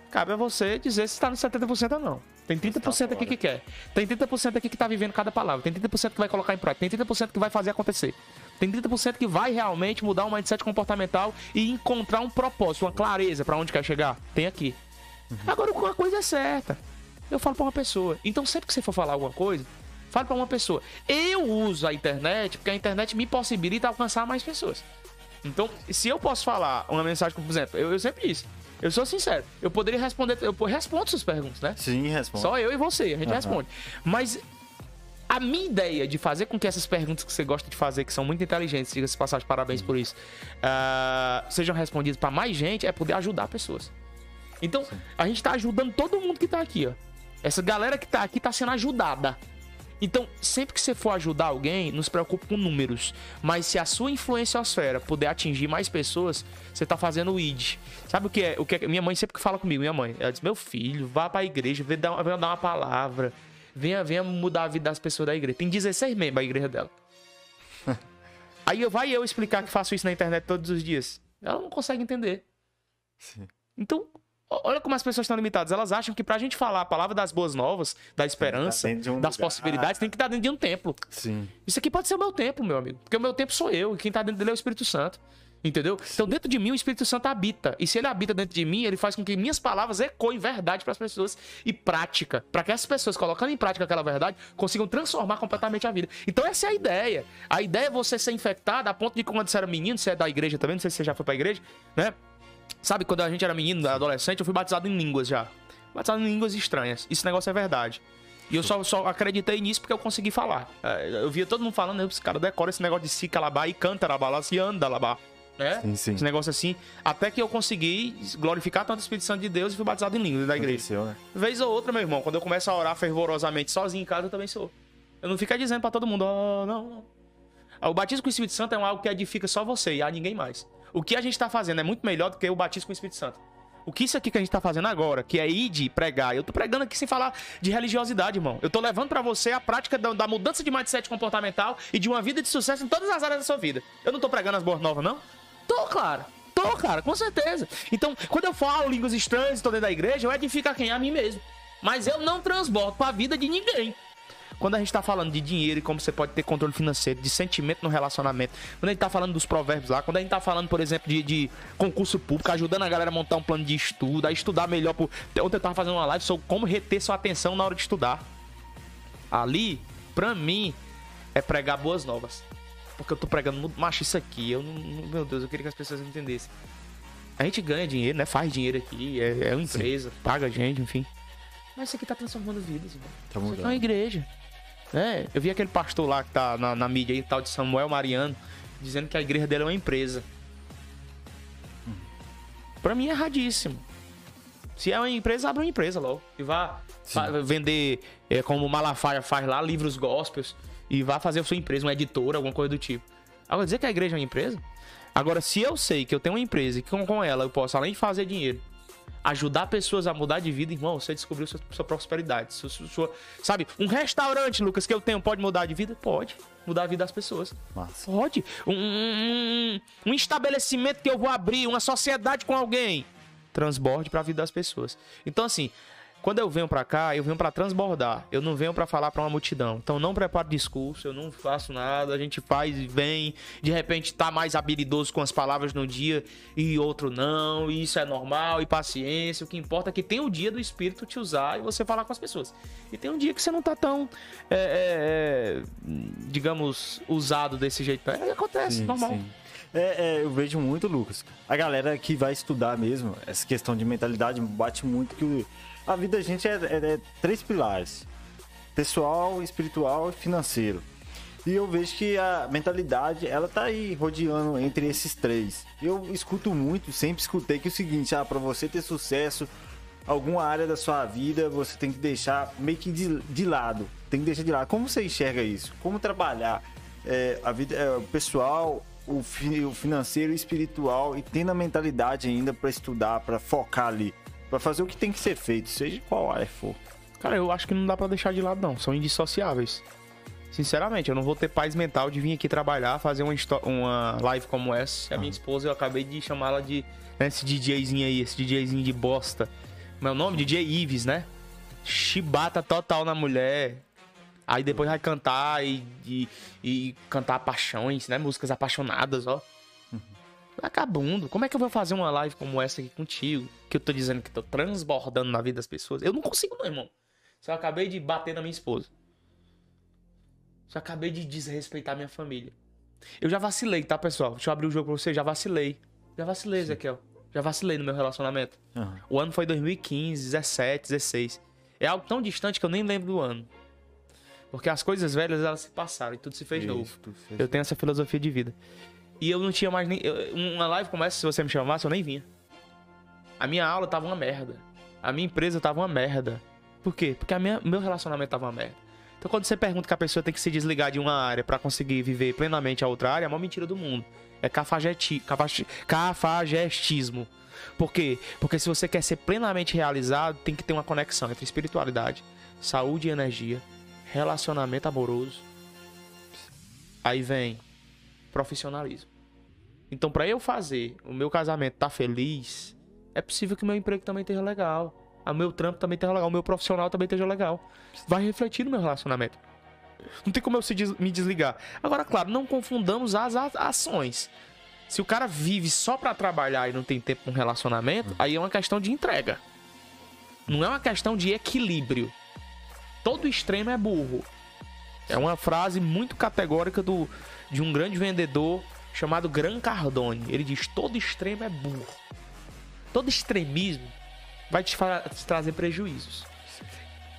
Cabe a você dizer se tá no 70% ou não. Tem 30% aqui que quer. Tem 30% aqui que tá vivendo cada palavra. Tem 30% que vai colocar em prática. Tem 30% que vai fazer acontecer. Tem 30% que vai realmente mudar o mindset comportamental e encontrar um propósito, uma clareza pra onde quer chegar. Tem aqui. Agora, uma coisa é certa. Eu falo pra uma pessoa. Então, sempre que você for falar alguma coisa, fale pra uma pessoa. Eu uso a internet porque a internet me possibilita alcançar mais pessoas. Então, se eu posso falar uma mensagem, como, por exemplo, eu, eu sempre disse, eu sou sincero, eu poderia responder, eu respondo suas perguntas, né? Sim, responde. Só eu e você, a gente Aham. responde. Mas a minha ideia de fazer com que essas perguntas que você gosta de fazer, que são muito inteligentes, diga-se de passagem, parabéns por isso, ah, sejam respondidas pra mais gente, é poder ajudar pessoas. Então, a gente tá ajudando todo mundo que tá aqui, ó. Essa galera que tá aqui tá sendo ajudada. Então, sempre que você for ajudar alguém, não se preocupe com números. Mas se a sua influenciosfera puder atingir mais pessoas, você tá fazendo o ID. Sabe o que é? O que é? Minha mãe sempre que fala comigo, minha mãe, ela diz: Meu filho, vá pra igreja, venha dar, venha dar uma palavra. Venha, venha mudar a vida das pessoas da igreja. Tem 16 membros a igreja dela. Aí eu vai eu explicar que faço isso na internet todos os dias. Ela não consegue entender. Sim. Então, olha como as pessoas estão limitadas. Elas acham que pra gente falar a palavra das boas novas, da esperança, um das lugar. possibilidades, tem que estar dentro de um templo. Sim. Isso aqui pode ser o meu templo, meu amigo. Porque o meu templo sou eu, e quem tá dentro dele é o Espírito Santo. Entendeu? Então, dentro de mim, o Espírito Santo habita. E se ele habita dentro de mim, ele faz com que minhas palavras ecoem verdade para as pessoas e prática. Para que essas pessoas, colocando em prática aquela verdade, consigam transformar completamente a vida. Então, essa é a ideia. A ideia é você ser infectado a ponto de, quando você era menino, você é da igreja também, não sei se você já foi pra igreja, né? Sabe, quando a gente era menino, adolescente, eu fui batizado em línguas já. Batizado em línguas estranhas. Esse negócio é verdade. E eu só, só acreditei nisso porque eu consegui falar. É, Eu via todo mundo falando, esse cara decora esse negócio de si calabá e canta labá, se anda labá. Né? Sim, sim. Esse negócio assim. Até que eu consegui glorificar tanto o Espírito Santo de Deus e fui batizado em línguas da igreja. Aconteceu, né? Vez ou outra, meu irmão, quando eu começo a orar fervorosamente sozinho em casa, eu também sou. Eu não fico dizendo pra todo mundo, ó, não, não. O batismo com o Espírito Santo é algo que edifica só você e a ninguém mais. O que a gente tá fazendo é muito melhor do que o batismo com o Espírito Santo. O que isso aqui que a gente tá fazendo agora, que é ir de pregar, eu tô pregando aqui sem falar de religiosidade, irmão. Eu tô levando pra você a prática da, da mudança de mindset comportamental e de uma vida de sucesso em todas as áreas da sua vida. Eu não tô pregando as boas novas, não? Tô, cara. Tô, cara, com certeza. Então, quando eu falo línguas estranhas tô dentro da igreja, eu edifico a quem? A mim mesmo. Mas eu não transbordo pra vida de ninguém. Quando a gente tá falando de dinheiro e como você pode ter controle financeiro, de sentimento no relacionamento, quando a gente tá falando dos provérbios lá, quando a gente tá falando, por exemplo, de, de concurso público, ajudando a galera a montar um plano de estudo, a estudar melhor. Por... Ontem eu tava fazendo uma live sobre como reter sua atenção na hora de estudar. Ali, pra mim, é pregar boas novas. Porque eu tô pregando muito macho isso aqui. Eu não, meu Deus, eu queria que as pessoas entendessem. A gente ganha dinheiro, né? Faz dinheiro aqui, é, é uma empresa, paga a gente, enfim. Mas isso aqui tá transformando vidas, irmão. Tá Isso aqui é uma igreja. É, eu vi aquele pastor lá que tá na, na mídia aí, tal de Samuel Mariano, dizendo que a igreja dele é uma empresa. Pra mim é erradíssimo. Se é uma empresa, abre uma empresa logo. E vá vender, é, como o Malafaia faz lá, livros gospels. E vá fazer a sua empresa, uma editora, alguma coisa do tipo. Agora, dizer que a igreja é uma empresa? Agora, se eu sei que eu tenho uma empresa e com ela eu posso, além de fazer dinheiro, ajudar pessoas a mudar de vida, irmão, você descobriu sua, sua prosperidade. Sua, sua- sabe, um restaurante, Lucas, que eu tenho, pode mudar de vida? Pode. Mudar a vida das pessoas. Massa. Pode. Um, um- um estabelecimento que eu vou abrir, uma sociedade com alguém. Transborde pra vida das pessoas. Então, assim, quando eu venho pra cá, eu venho pra transbordar. Eu não venho pra falar pra uma multidão. Então, não preparo discurso, eu não faço nada. A gente faz e vem. De repente, tá mais habilidoso com as palavras no dia e outro não. E isso é normal. E paciência. O que importa é que tem o dia do Espírito te usar e você falar com as pessoas. E tem um dia que você não tá tão é, é, digamos, usado desse jeito. É, acontece, Sim, normal. sim. É, é, eu vejo muito, Lucas. A galera que vai estudar mesmo, essa questão de mentalidade bate muito que a vida da gente é, é- é três pilares: pessoal, espiritual e financeiro. E eu vejo que a mentalidade, ela tá aí rodeando entre esses três. Eu escuto muito, sempre escutei que é o seguinte, ah, para você ter sucesso, alguma área da sua vida, você tem que deixar meio que de, de lado. Tem que deixar de lado. Como você enxerga isso? Como trabalhar é, a vida é, o pessoal, o, fi- o financeiro o espiritual e tendo a mentalidade ainda para estudar, para focar ali, para fazer o que tem que ser feito, seja qual área for. Cara, eu acho que não dá pra deixar de lado, não. São indissociáveis. Sinceramente, eu não vou ter paz mental de vir aqui trabalhar, fazer uma, uma live como essa. A minha esposa, eu acabei de chamá-la de. né, esse DJzinho aí, esse DJzinho de bosta. Como é nome? DJ Ives, né? Chibata total na mulher. Aí depois vai cantar e, e, e cantar paixões, né? Músicas apaixonadas, ó. Vagabundo, como é que eu vou fazer uma live como essa aqui contigo? Que eu tô dizendo que tô transbordando na vida das pessoas. Eu não consigo, não, irmão. Só acabei de bater na minha esposa. Só acabei de desrespeitar minha família. Eu já vacilei, tá, pessoal? Deixa eu abrir o jogo pra você. Já vacilei. Já vacilei, Ezequiel. Já vacilei no meu relacionamento. Aham. O ano foi 2015, 17, 16. É algo tão distante que eu nem lembro do ano. Porque as coisas velhas, elas se passaram e tudo se fez novo. Isso, tu fez- Eu tenho essa filosofia de vida. E eu não tinha mais nem. eu- Uma live como essa, se você me chamasse, eu nem vinha. A minha aula tava uma merda. A minha empresa tava uma merda. Por quê? Porque a minha, meu relacionamento tava uma merda. Então quando você pergunta que a pessoa tem que se desligar de uma área pra conseguir viver plenamente a outra área, é a maior mentira do mundo. É cafajeti, cafaje- cafajestismo. Por quê? Porque se você quer ser plenamente realizado, tem que ter uma conexão entre espiritualidade, saúde e energia, relacionamento amoroso. Aí vem profissionalismo. Então, pra eu fazer o meu casamento tá feliz, é possível que meu emprego também esteja legal. O meu trampo também esteja legal. O meu profissional também esteja legal. Vai refletir no meu relacionamento. Não tem como eu me desligar. Agora, claro, não confundamos as ações. Se o cara vive só pra trabalhar e não tem tempo com relacionamento, aí é uma questão de entrega. Não é uma questão de equilíbrio. Todo extremo é burro. É uma frase muito categórica do, de um grande vendedor chamado Gran Cardone. Ele diz: todo extremo é burro. Todo extremismo vai te, te trazer prejuízos.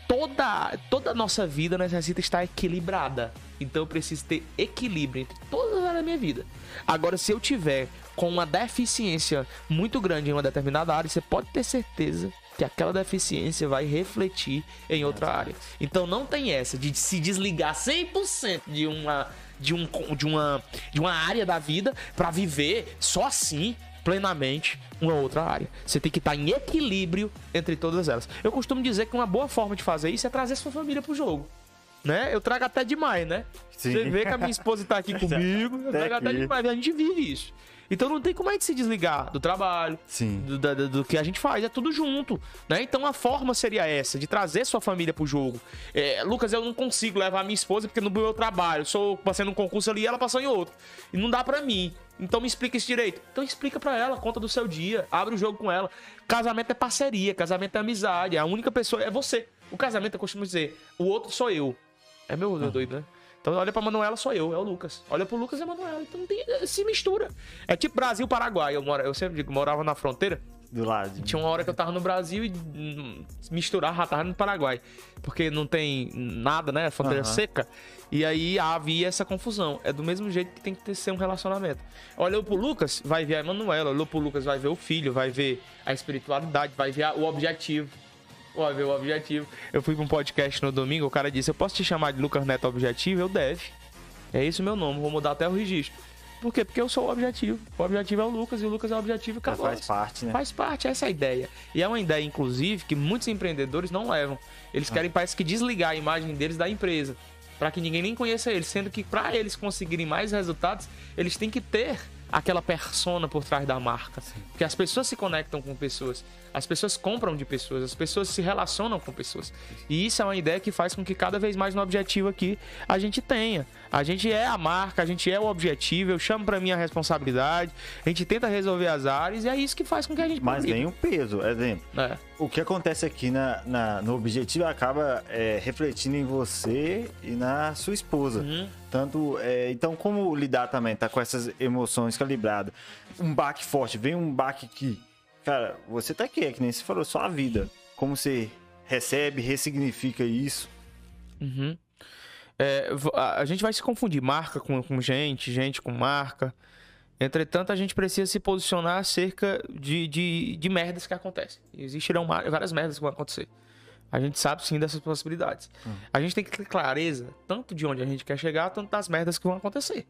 Toda, toda a nossa vida necessita estar equilibrada. Então eu preciso ter equilíbrio entre todas as áreas da minha vida. Agora, se eu tiver com uma deficiência muito grande em uma determinada área, você pode ter certeza que aquela deficiência vai refletir em outra área. Então não tem essa de se desligar 100% de uma de um de uma de uma área da vida para viver só assim plenamente uma outra área. Você tem que estar em equilíbrio entre todas elas. Eu costumo dizer que uma boa forma de fazer isso é trazer sua família pro jogo. Né? Eu trago até demais, né? Sim. Você vê que a minha esposa tá aqui comigo, eu Até trago até aqui. demais. A gente vive isso. Então não tem como a gente se desligar do trabalho, Sim. do, do- do que a gente faz, é tudo junto, né? Então a forma seria essa, de trazer sua família pro jogo. É, Lucas, eu não consigo levar minha esposa porque no meu trabalho, sou passando um concurso ali e ela passou em outro. E não dá pra mim. Então me explica isso direito. Então explica pra ela, conta do seu dia, abre o jogo com ela. Casamento é parceria, casamento é amizade, a única pessoa é você. O casamento eu costumo dizer, o outro sou eu. É meu, meu doido, né? Então olha pra Manuela, sou eu, é o Lucas. Olha pro Lucas, é Manuela. Então tem, se mistura. É tipo Brasil Paraguai. Eu, moro, eu sempre digo, morava na fronteira. Do lado. Tinha uma hora que eu tava no Brasil e hum, misturar, já tava no Paraguai. Porque não tem nada, né? Fronteira Aham. seca. E aí havia essa confusão. É do mesmo jeito que tem que ter, ser um relacionamento. Olhou pro Lucas, vai ver a Emanuela. Olhou pro Lucas, vai ver o filho, vai ver a espiritualidade, vai ver a- o objetivo. O objetivo. Eu fui pra um podcast no domingo, o cara disse: Eu posso te chamar de Lucas Neto Objetivo? Eu deve. É esse o meu nome, vou mudar até o registro. Por quê? Porque eu sou o objetivo. O objetivo é o Lucas e o Lucas é o objetivo e acabou. faz parte, né? Faz parte, essa é a ideia. E é uma ideia, inclusive, que muitos empreendedores não levam. Eles Ah. querem, parece que, desligar a imagem deles da empresa. Pra que ninguém nem conheça eles. Sendo que, pra eles conseguirem mais resultados, eles têm que ter aquela persona por trás da marca. Porque as pessoas se conectam com pessoas. As pessoas compram de pessoas. As pessoas se relacionam com pessoas. E isso é uma ideia que faz com que cada vez mais no objetivo aqui a gente tenha. A gente é a marca, a gente é o objetivo. Eu chamo pra mim a responsabilidade. A gente tenta resolver as áreas. E é isso que faz com que a gente Mas publique. vem o peso. Exemplo, É. o que acontece aqui na, na- no objetivo acaba é, refletindo em você e na sua esposa. Uhum. Tanto, é, então, como lidar também, tá com essas emoções calibradas? Um baque forte, vem um baque que, cara, você tá aqui, é que nem você falou, só a vida. Como você recebe, ressignifica isso? Uhum. É, a gente vai se confundir marca com, com gente, gente com marca. Entretanto, a gente precisa se posicionar acerca de, de, de merdas que acontecem. Existirão várias merdas que vão acontecer. A gente sabe sim dessas possibilidades. Hum. A gente tem que ter clareza tanto de onde a gente quer chegar, tanto das merdas que vão acontecer.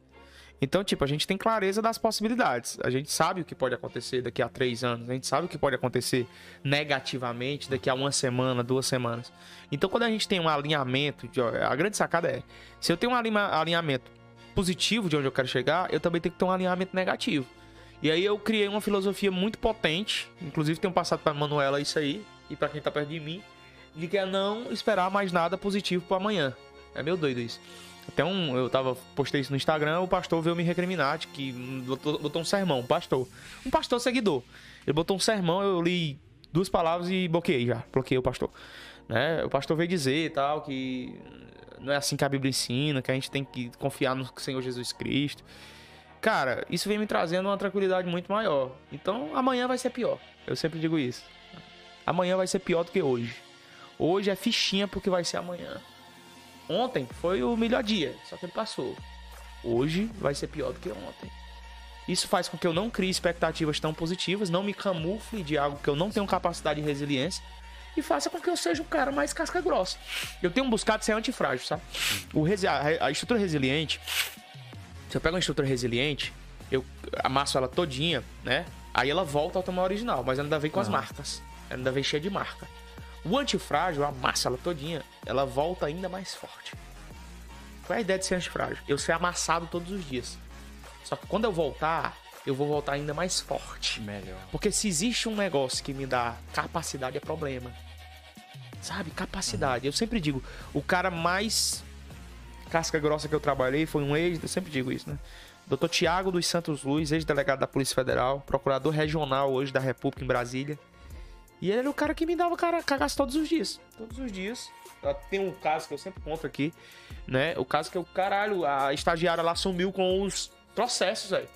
Então, tipo, a gente tem clareza das possibilidades. A gente sabe o que pode acontecer daqui a três anos. A gente sabe o que pode acontecer negativamente daqui a uma semana, duas semanas. Então, quando a gente tem um alinhamento, a grande sacada é: se eu tenho um alinhamento positivo de onde eu quero chegar, eu também tenho que ter um alinhamento negativo. E aí eu criei uma filosofia muito potente, inclusive tenho passado para Manuela isso aí e para quem tá perto de mim, de que é não esperar mais nada positivo para amanhã. É meio doido isso. Até um, eu tava, postei isso no Instagram, o pastor veio me recriminar de que botou, botou um sermão, um pastor. Um pastor seguidor. Ele botou um sermão, eu li duas palavras e bloqueei já. Bloqueei o pastor. Né? O pastor veio dizer tal, que não é assim que a Bíblia ensina, que a gente tem que confiar no Senhor Jesus Cristo. Cara, isso vem me trazendo uma tranquilidade muito maior. Então amanhã vai ser pior. Eu sempre digo isso. Amanhã vai ser pior do que hoje. Hoje é fichinha porque vai ser amanhã. Ontem foi o melhor dia, só que ele passou. Hoje vai ser pior do que ontem. Isso faz com que eu não crie expectativas tão positivas, não me camufle de algo que eu não tenho capacidade de resiliência e faça com que eu seja um cara mais casca grossa. Eu tenho buscado ser antifrágil, sabe? O a, a estrutura resiliente, se eu pego uma estrutura resiliente, eu amasso ela todinha, né? Aí ela volta ao tamanho original, mas ela ainda vem com as marcas. Ela ainda vem cheia de marca. O antifrágil, a massa ela todinha, ela volta ainda mais forte. Qual é a ideia de ser antifrágil? Eu ser amassado todos os dias. Só que quando eu voltar, eu vou voltar ainda mais forte. Melhor. Porque se existe um negócio que me dá capacidade, é problema. Sabe? Capacidade. Uhum. Eu sempre digo, o cara mais casca grossa que eu trabalhei foi um ex, eu sempre digo isso, né? Dr. Tiago dos Santos Luz, ex-delegado da Polícia Federal, procurador regional hoje da República em Brasília. E ele era o cara que me dava cara, cagaço todos os dias. Todos os dias. Tem um caso que eu sempre conto aqui, né? O caso que o caralho, a estagiária lá sumiu com os processos, velho.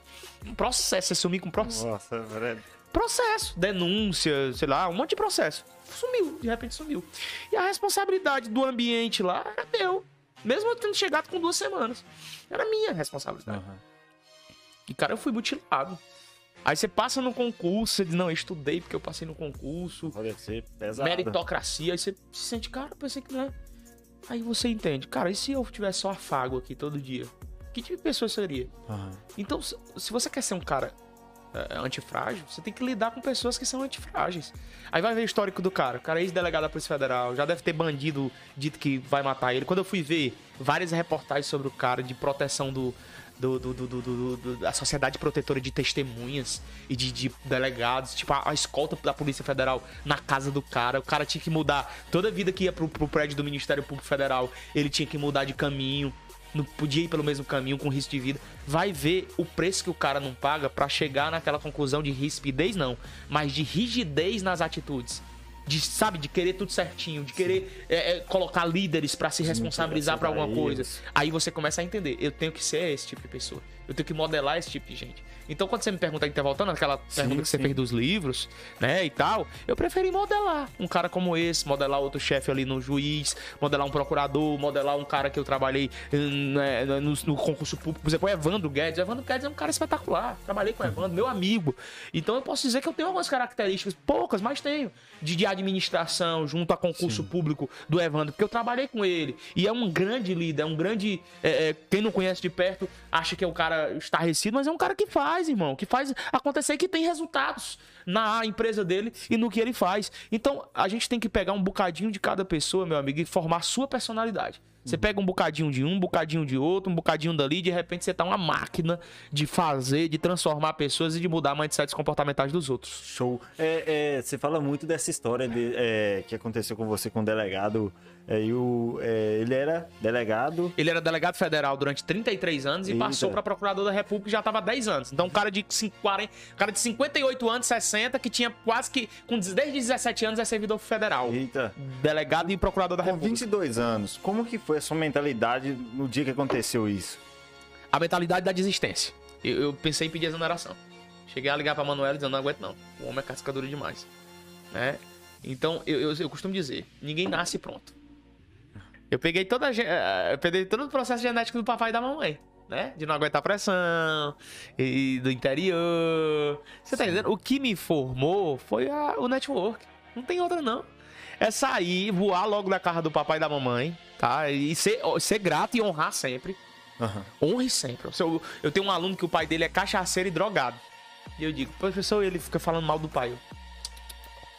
Um processo, você sumir com processo. Nossa, velho. Processo, denúncia, sei lá, um monte de processo. Sumiu, de repente sumiu. E a responsabilidade do ambiente lá era meu. Mesmo eu tendo chegado com duas semanas. Era minha responsabilidade. Uhum. E, cara, eu fui mutilado. Aí você passa no concurso, você diz, não, eu estudei porque eu passei no concurso. Pode ser pesado. Meritocracia. Aí você se sente, cara, pensei que não é. Aí você entende, cara, e se eu tivesse só afago aqui todo dia? Que tipo de pessoa seria? Uhum. Então, se você quer ser um cara é, antifrágil, você tem que lidar com pessoas que são antifrágeis. Aí vai ver o histórico do cara. O cara é ex-delegado da Polícia Federal, já deve ter bandido dito que vai matar ele. Quando eu fui ver várias reportagens sobre o cara de proteção do, do, do, do, do, da Sociedade Protetora de Testemunhas e de, de delegados, tipo a, a, escolta da Polícia Federal na casa do cara. O cara tinha que mudar toda a vida que ia pro, pro prédio do Ministério Público Federal, ele tinha que mudar de caminho. Não podia ir pelo mesmo caminho com risco de vida. Vai ver o preço que o cara não paga para chegar naquela conclusão de rispidez, não, mas de rigidez nas atitudes de sabe de querer tudo certinho, de querer é, é, colocar líderes para se responsabilizar para alguma coisa. Aí você começa a entender, eu tenho que ser esse tipo de pessoa. Eu tenho que modelar esse tipo de gente. Então, quando você me pergunta tá voltando aquela sim, pergunta que sim. você fez dos livros, né, e tal, eu preferi modelar um cara como esse, modelar outro chefe ali no juiz, modelar um procurador, modelar um cara que eu trabalhei né, no, no, concurso público, por exemplo, o Evandro Guedes. O Evandro Guedes é um cara espetacular. Trabalhei com o Evandro, meu amigo. Então, eu posso dizer que eu tenho algumas características, poucas, mas tenho, de, de administração junto a concurso sim. público do Evandro, porque eu trabalhei com ele. E é um grande líder, é um grande. É, é, quem não conhece de perto acha que é um cara estarrecido, mas é um cara que faz irmão, que faz acontecer que tem resultados na empresa dele e no que ele faz. Então, a gente tem que pegar um bocadinho de cada pessoa, meu amigo, e formar a sua personalidade. Você pega um bocadinho de um, um bocadinho de outro, um bocadinho dali, e de repente você tá uma máquina de fazer, de transformar pessoas e de mudar mindsets comportamentais dos outros. Show. É, é, você fala muito dessa história de, é, que aconteceu com você com o delegado É, e o, é, ele era delegado. Ele era delegado federal durante 33 anos e Eita. passou para procurador da República e já estava 10 anos. Então, um cara de, cin- 40, cara de 58 anos, 60, que tinha quase que. Com desde 17 anos é servidor federal. Eita. Delegado e procurador da Com República. 22 anos, como que foi a sua mentalidade no dia que aconteceu isso? A mentalidade da desistência. Eu, eu pensei em pedir exoneração. Cheguei a ligar pra Manuela dizendo, não aguento não. O homem é casca dura demais. Né? Então, eu, eu, eu costumo dizer, ninguém nasce pronto. Eu peguei toda eh, eu peguei todo o processo genético do papai e da mamãe. Né? De não aguentar pressão, e do interior. Você tá entendendo? O que me formou foi a- o network. Não tem outra, não. É sair, voar logo da casa do papai e da mamãe, tá? E ser, ser grato e honrar sempre. Aham. Honre sempre. Se Eu, eu tenho um aluno que o pai dele é cachaceiro e drogado. E eu digo, professor, ele fica falando mal do pai. Eu,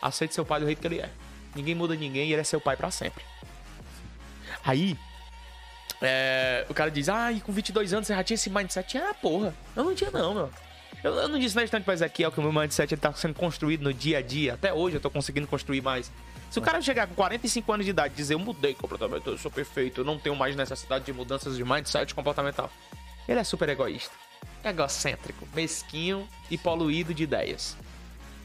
Aceite seu pai do jeito que ele é. Ninguém muda ninguém e ele é seu pai pra sempre. Aí, é, o cara diz, ah, e com 22 anos você já tinha esse mindset? Ah, porra, eu não tinha não, meu. Eu, eu não disse na instante pra Ezequiel que o meu mindset ele tá sendo construído no dia a dia. Até hoje eu tô conseguindo construir mais. Se o cara chegar com 45 anos de idade e dizer, eu mudei completamente, eu sou perfeito, eu não tenho mais necessidade de mudanças de mindset comportamental. Ele é super egoísta, egocêntrico, mesquinho e poluído de ideias.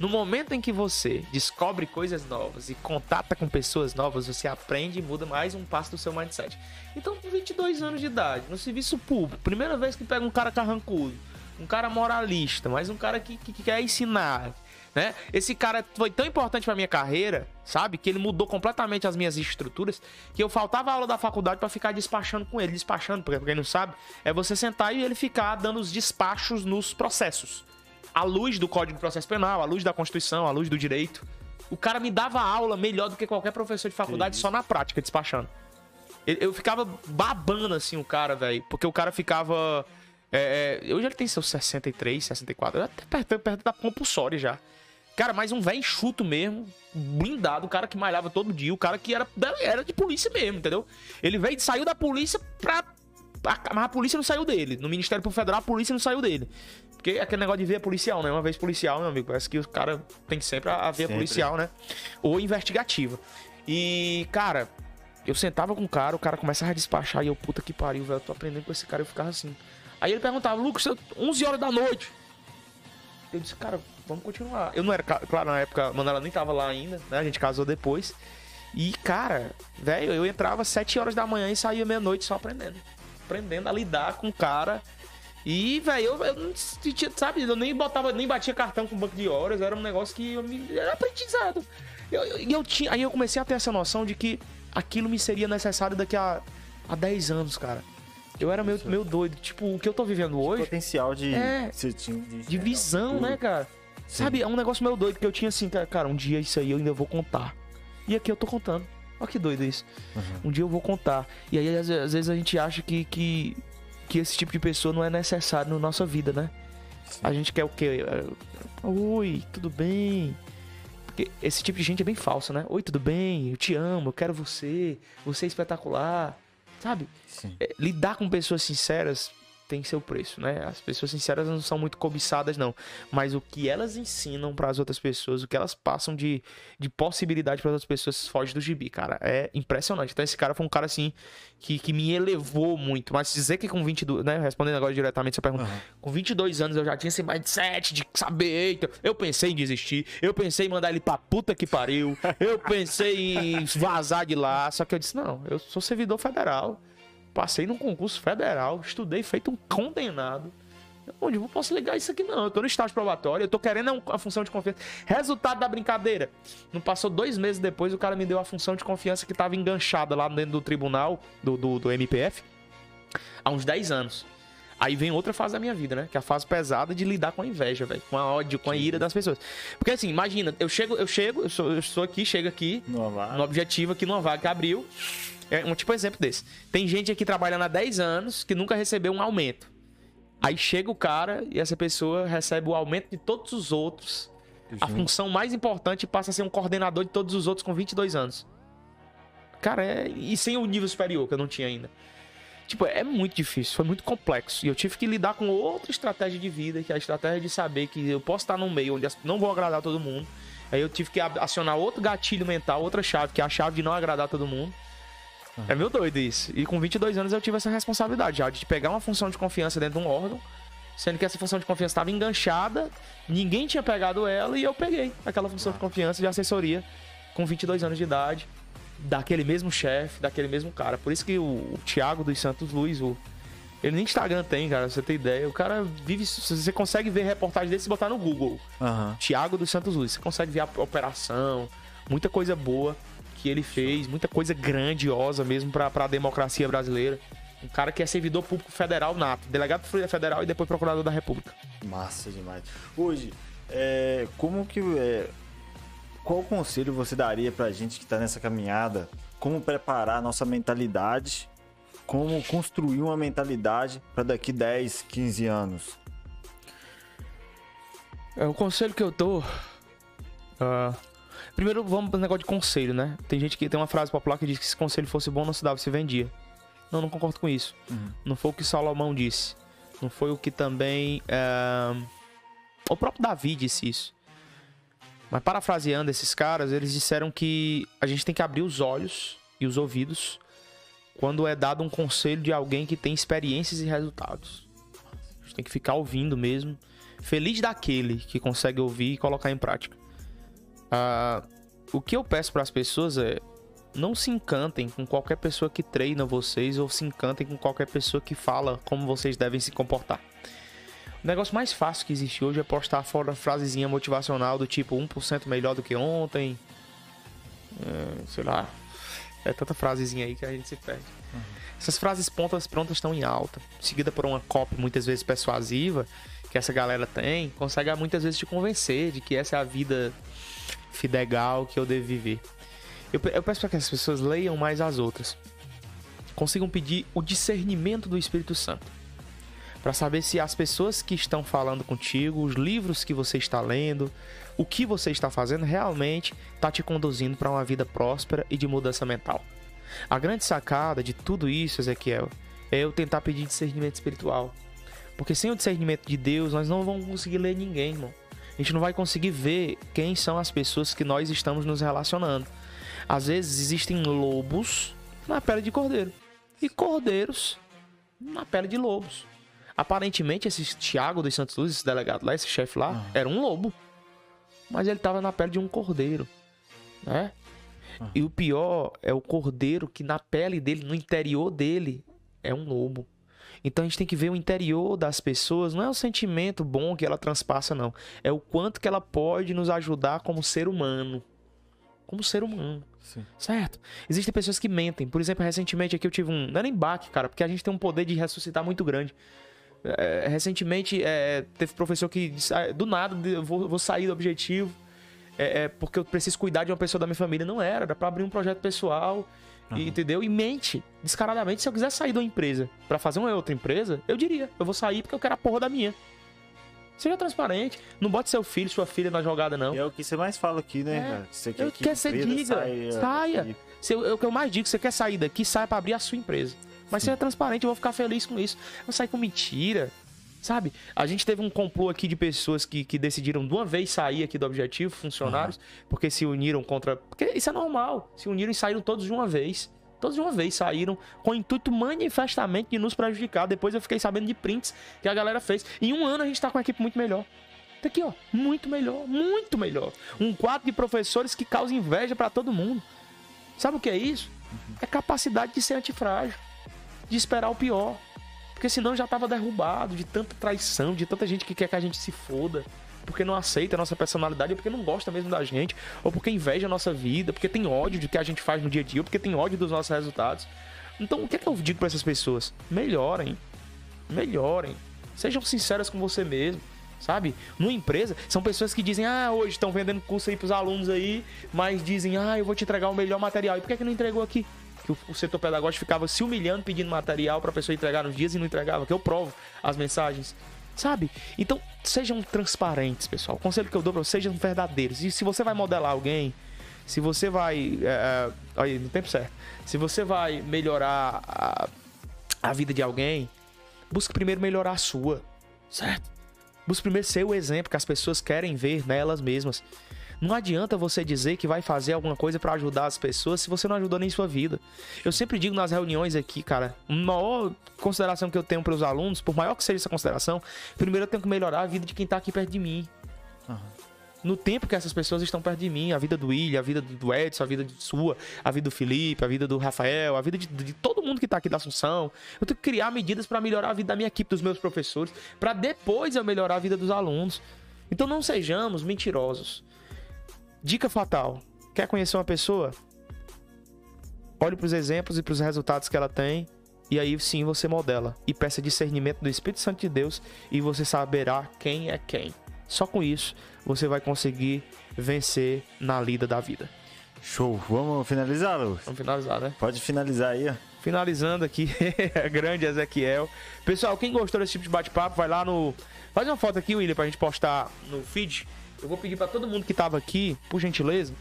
No momento em que você descobre coisas novas e contata com pessoas novas, você aprende e muda mais um passo do seu mindset. Então, com 22 anos de idade, no serviço público, primeira vez que pega um cara carrancudo, um cara moralista, mas um cara que, que- que quer ensinar, né? Esse cara foi tão importante pra minha carreira, sabe? Que ele mudou completamente as minhas estruturas, que eu faltava aula da faculdade pra ficar despachando com ele. Despachando, porque quem não sabe, é você sentar e ele ficar dando os despachos nos processos à luz do Código de Processo Penal, à luz da Constituição, à luz do direito. O cara me dava aula melhor do que qualquer professor de faculdade só na prática, despachando. Eu, ficava babando assim o cara, velho, porque o cara ficava. É, é, hoje ele tem seus 63, 64, até perto, perto da compulsória já. Cara, mas um velho enxuto mesmo, blindado, o cara que malhava todo dia, o cara que era, era de polícia mesmo, entendeu? Ele veio, saiu da polícia pra. A- Mas a polícia não saiu dele. No Ministério Público Federal, a polícia não saiu dele. Porque aquele negócio de ver policial, né? Uma vez policial, meu amigo. Parece que o cara tem sempre a Sempre. policial, né? Ou investigativa. E, cara, eu sentava com o cara, o cara começava a despachar e eu, puta que pariu, velho, eu tô aprendendo com esse cara. Eu ficava assim. Aí ele perguntava, Lucas, eu- 11 horas da noite. Eu disse, cara, vamos continuar. Eu não era, claro, na época, a Manuela nem tava lá ainda, né? A gente casou depois. E, cara, velho, eu entrava 7 horas da manhã e saía meia-noite só aprendendo. Aprendendo a lidar com o cara. E, velho, eu, eu não sabe, eu nem botava, nem batia cartão com banco de horas, era um negócio que eu me, era aprendizado. E eu, eu, eu tinha, aí eu comecei a ter essa noção de que aquilo me seria necessário daqui a, a 10 anos, cara. Eu era meio, meio doido. Tipo, o que eu tô vivendo hoje Potencial de. É. de visão, né, cara? Sabe, é um negócio meio doido que eu tinha assim, cara, um dia isso aí eu ainda vou contar. E aqui eu tô contando. Olha que doido isso. Um dia eu vou contar. E aí, às, às vezes, a gente acha que, que, que esse tipo de pessoa não é necessário na nossa vida, né? A gente quer o quê? Oi, tudo bem? Porque esse tipo de gente é bem falso, né? Oi, tudo bem? Eu te amo, eu quero você. Você é espetacular. Sabe? Sim. É, lidar com pessoas sinceras tem seu preço, né? As pessoas sinceras não são muito cobiçadas, não. Mas o que elas ensinam para as outras pessoas, o que elas passam de, de possibilidade para as outras pessoas, foge do gibi, cara. É impressionante. Então, esse cara foi um cara, assim, que, que me elevou muito. Mas dizer que com 22, né? Respondendo agora diretamente essa pergunta, Aham. com 22 anos eu já tinha esse mindset de saber, eita, eu pensei em desistir, eu pensei em mandar ele pra puta que pariu, eu pensei em vazar de lá, só que eu disse, não, eu sou servidor federal, passei num concurso federal, estudei feito um condenado, onde eu posso ligar isso aqui não, eu tô no estágio probatório, eu tô querendo é a função de confiança. Resultado da brincadeira, não passou dois meses depois, o cara me deu a função de confiança que tava enganchada lá dentro do tribunal, do, do, do MPF, há uns 10 anos. Aí vem outra fase da minha vida, né? Que é a fase pesada de lidar com a inveja, velho. Com a ódio, com a ira das pessoas. Porque assim, imagina, eu chego, eu chego, eu sou, eu sou aqui, chego aqui, no objetivo aqui numa vaga que abriu. É um tipo exemplo desse. Tem gente aqui trabalhando há 10 anos que nunca recebeu um aumento. Aí chega o cara e essa pessoa recebe o aumento de todos os outros. A função mais importante passa a ser um coordenador de todos os outros com 22 anos. Cara, é... e sem o nível superior que eu não tinha ainda. Tipo, é muito difícil, foi muito complexo. E eu tive que lidar com outra estratégia de vida, que é a estratégia de saber que eu posso estar num meio onde não vou agradar todo mundo. Aí eu tive que acionar outro gatilho mental, outra chave, que é a chave de não agradar todo mundo. Uhum. É meio doido isso. E com 22 anos eu tive essa responsabilidade já de pegar uma função de confiança dentro de um órgão, sendo que essa função de confiança estava enganchada, ninguém tinha pegado ela e eu peguei aquela função de confiança de assessoria com 22 anos de idade, daquele mesmo chefe, daquele mesmo cara. Por isso que o, o Thiago dos Santos Luiz, o ele nem Instagram tem, cara, pra você ter ideia. O cara vive. Você consegue ver reportagem dele se botar no Google. Uhum. Tiago dos Santos Luz. Você consegue ver a operação, muita coisa boa que ele fez, muita coisa grandiosa mesmo pra, pra democracia brasileira. Um cara que é servidor público federal nato, delegado federal e depois procurador da República. Massa demais. Hoje, é, como que. É, qual conselho você daria pra gente que tá nessa caminhada? Como preparar a nossa mentalidade como construir uma mentalidade para daqui 10, 15 anos? É, o conselho que eu dou. Uh, primeiro, vamos para o negócio de conselho, né? Tem gente que tem uma frase popular que diz que se conselho fosse bom, não se dava, se vendia. Não, não concordo com isso. Uhum. Não foi o que Salomão disse. Não foi o que também. Uh, o próprio Davi disse isso. Mas parafraseando esses caras, eles disseram que a gente tem que abrir os olhos e os ouvidos quando é dado um conselho de alguém que tem experiências e resultados. A gente tem que ficar ouvindo mesmo. Feliz daquele que consegue ouvir e colocar em prática. Uh, o que eu peço para as pessoas é não se encantem com qualquer pessoa que treina vocês ou se encantem com qualquer pessoa que fala como vocês devem se comportar. O negócio mais fácil que existe hoje é postar fora frasezinha motivacional do tipo 1% melhor do que ontem. É, sei lá, é tanta frasezinha aí que a gente se perde. Uhum. Essas frases prontas, prontas estão em alta, seguida por uma copy muitas vezes persuasiva que essa galera tem, consegue muitas vezes te convencer de que essa é a vida fidegal que eu devo viver. Eu, eu peço para que as pessoas leiam mais as outras, consigam pedir o discernimento do Espírito Santo para saber se as pessoas que estão falando contigo, os livros que você está lendo, o que você está fazendo realmente está te conduzindo para uma vida próspera e de mudança mental. A grande sacada de tudo isso, Ezequiel, é eu tentar pedir discernimento espiritual. Porque sem o discernimento de Deus, nós não vamos conseguir ler ninguém, irmão. A gente não vai conseguir ver quem são as pessoas que nós estamos nos relacionando. Às vezes existem lobos na pele de cordeiro e cordeiros na pele de lobos. Aparentemente, esse Tiago dos Santos Luz, esse delegado lá, esse chefe lá, uhum. era um lobo. Mas ele estava na pele de um cordeiro, né? Uhum. E o pior é o cordeiro que na pele dele, no interior dele, é um lobo. Então a gente tem que ver o interior das pessoas, não é o sentimento bom que ela transpassa, não. É o quanto que ela pode nos ajudar como ser humano. Como ser humano. Sim. Certo? Existem pessoas que mentem. Por exemplo, recentemente aqui eu tive um. Não era embaque, cara, porque a gente tem um poder de ressuscitar muito grande. É, recentemente é, teve professor que disse, ah, do nada vou, vou, sair do objetivo é, é, porque eu preciso cuidar de uma pessoa da minha família. Não era, era pra abrir um projeto pessoal, uhum. e, entendeu? E mente, descaradamente, se eu quiser sair de uma empresa para fazer uma outra empresa, eu diria, eu vou sair porque eu quero a porra da minha. Seja transparente. Não bote seu filho, sua filha na jogada, não. É o que você mais fala aqui, né, é. Você quer, que quer ser diga, saia. saia. Se, é o que eu mais digo, você quer sair daqui, saia para abrir a sua empresa. Mas seja transparente, eu vou ficar feliz com isso. Não sair com mentira. Sabe? A gente teve um complô aqui de pessoas que, que decidiram de uma vez sair aqui do objetivo, funcionários, uhum. porque se uniram contra. Porque isso é normal. Se uniram e saíram todos de uma vez. Todos de uma vez saíram com o intuito manifestamente de nos prejudicar. Depois eu fiquei sabendo de prints que a galera fez. Em um ano a gente tá com uma equipe muito melhor. Tá aqui, ó. Muito melhor. Muito melhor. Um quadro de professores que causa inveja para todo mundo. Sabe o que é isso? Uhum. É capacidade de ser antifrágil de esperar o pior. Porque senão já tava derrubado de tanta traição, de tanta gente que quer que a gente se foda. Porque não aceita a nossa personalidade, ou porque não gosta mesmo da gente, ou porque inveja a nossa vida, porque tem ódio do que a gente faz no dia a dia, ou porque tem ódio dos nossos resultados. Então, o que é que eu digo para essas pessoas? Melhorem. Melhorem. Sejam sinceras com você mesmo sabe? Numa empresa, são pessoas que dizem, ah, hoje estão vendendo curso aí pros alunos aí, mas dizem, ah, eu vou te entregar o melhor material. E por que, que não entregou aqui? Que o, o setor pedagógico ficava se humilhando pedindo material para a pessoa entregar nos dias e não entregava, que eu provo as mensagens. Sabe? Então, sejam transparentes, pessoal. O conselho que eu dou para vocês, sejam verdadeiros. E se você vai modelar alguém, se você vai. É, é aí, no tempo certo. Se você vai melhorar a, a vida de alguém, busque primeiro melhorar a sua. Certo? Busque primeiro ser o exemplo que as pessoas querem ver nelas mesmas. Não adianta você dizer que vai fazer alguma coisa para ajudar as pessoas se você não ajudou nem sua vida. Eu sempre digo nas reuniões aqui, cara, a maior consideração que eu tenho para os alunos, por maior que seja essa consideração, primeiro eu tenho que melhorar a vida de quem tá aqui perto de mim. Uhum. No tempo que essas pessoas estão perto de mim, a vida do William, a vida do Edson, a vida de sua, a vida do Felipe, a vida do Rafael, a vida de, de todo mundo que tá aqui da Assunção. Eu tenho que criar medidas para melhorar a vida da minha equipe, dos meus professores, para depois eu melhorar a vida dos alunos. Então não sejamos mentirosos. Dica fatal: quer conhecer uma pessoa? Olhe para os exemplos e para os resultados que ela tem, e aí sim você modela. E peça discernimento do Espírito Santo de Deus, e você saberá quem é quem. Só com isso você vai conseguir vencer na lida da vida. Show. Vamos finalizar, Lu? Vamos finalizar, né? Pode finalizar aí, ó. Finalizando aqui, grande Ezequiel. Pessoal, quem gostou desse tipo de bate-papo, vai lá no. Faz uma foto aqui, William, pra gente postar no feed. Eu vou pedir para todo mundo que tava aqui, por gentileza.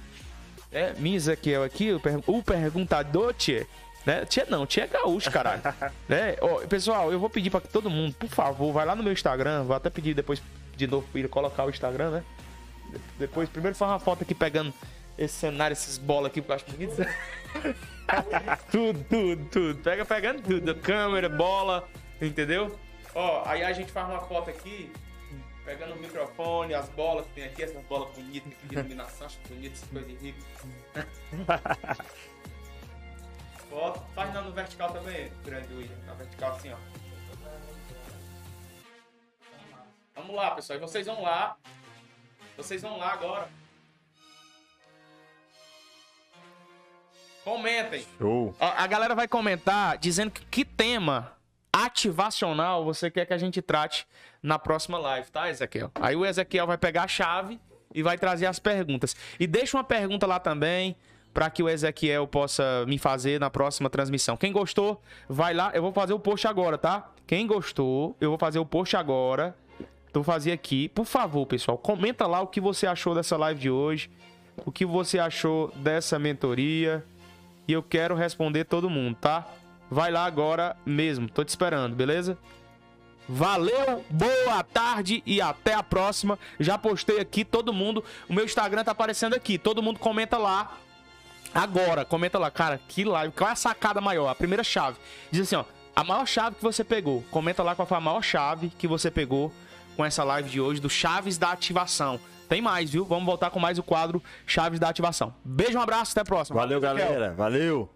É, minha Ezequiel aqui, o, per... o perguntador, tchê. Né? Tia não, tia é gaúcho, caralho. né? Ó, pessoal, eu vou pedir para todo mundo, por favor, vai lá no meu Instagram, vou até pedir depois de novo pra ele colocar o Instagram, né? Depois, primeiro faz uma foto aqui pegando esse cenário, essas bolas aqui, porque eu acho bonito. tudo, tudo, tudo. Pega pegando tudo. Câmera, bola, entendeu? Ó, aí a gente faz uma foto aqui pegando o microfone, as bolas que tem aqui, essas bolas bonitas aqui de iluminação, acho bonito, essas coisas rico. Foto, faz no vertical também, grande William, na vertical assim, ó. Vamos lá, pessoal, e vocês vão lá. Vocês vão lá agora. Comentem. Show. A, a galera vai comentar dizendo que, que tema ativacional você quer que a gente trate na próxima live, tá, Ezequiel? Aí o Ezequiel vai pegar a chave e vai trazer as perguntas. E deixa uma pergunta lá também para que o Ezequiel possa me fazer na próxima transmissão. Quem gostou, vai lá. Eu vou fazer o post agora, tá? Quem gostou, eu vou fazer o post agora. Então fazer aqui. Por favor, pessoal, comenta lá o que você achou dessa live de hoje, o que você achou dessa mentoria. E eu quero responder todo mundo, tá? Vai lá agora mesmo. Tô te esperando, beleza? Valeu, boa tarde e até a próxima. Já postei aqui todo mundo. O meu Instagram tá aparecendo aqui. Todo mundo comenta lá. Agora, comenta lá, cara, que live, qual é a sacada maior? A primeira chave. Diz assim, ó, a maior chave que você pegou. Comenta lá qual foi a maior chave que você pegou com essa live de hoje do Chaves da Ativação. Tem mais, viu? Vamos voltar com mais o quadro Chaves da Ativação. Beijo, um abraço, até a próxima. Valeu, galera. Valeu.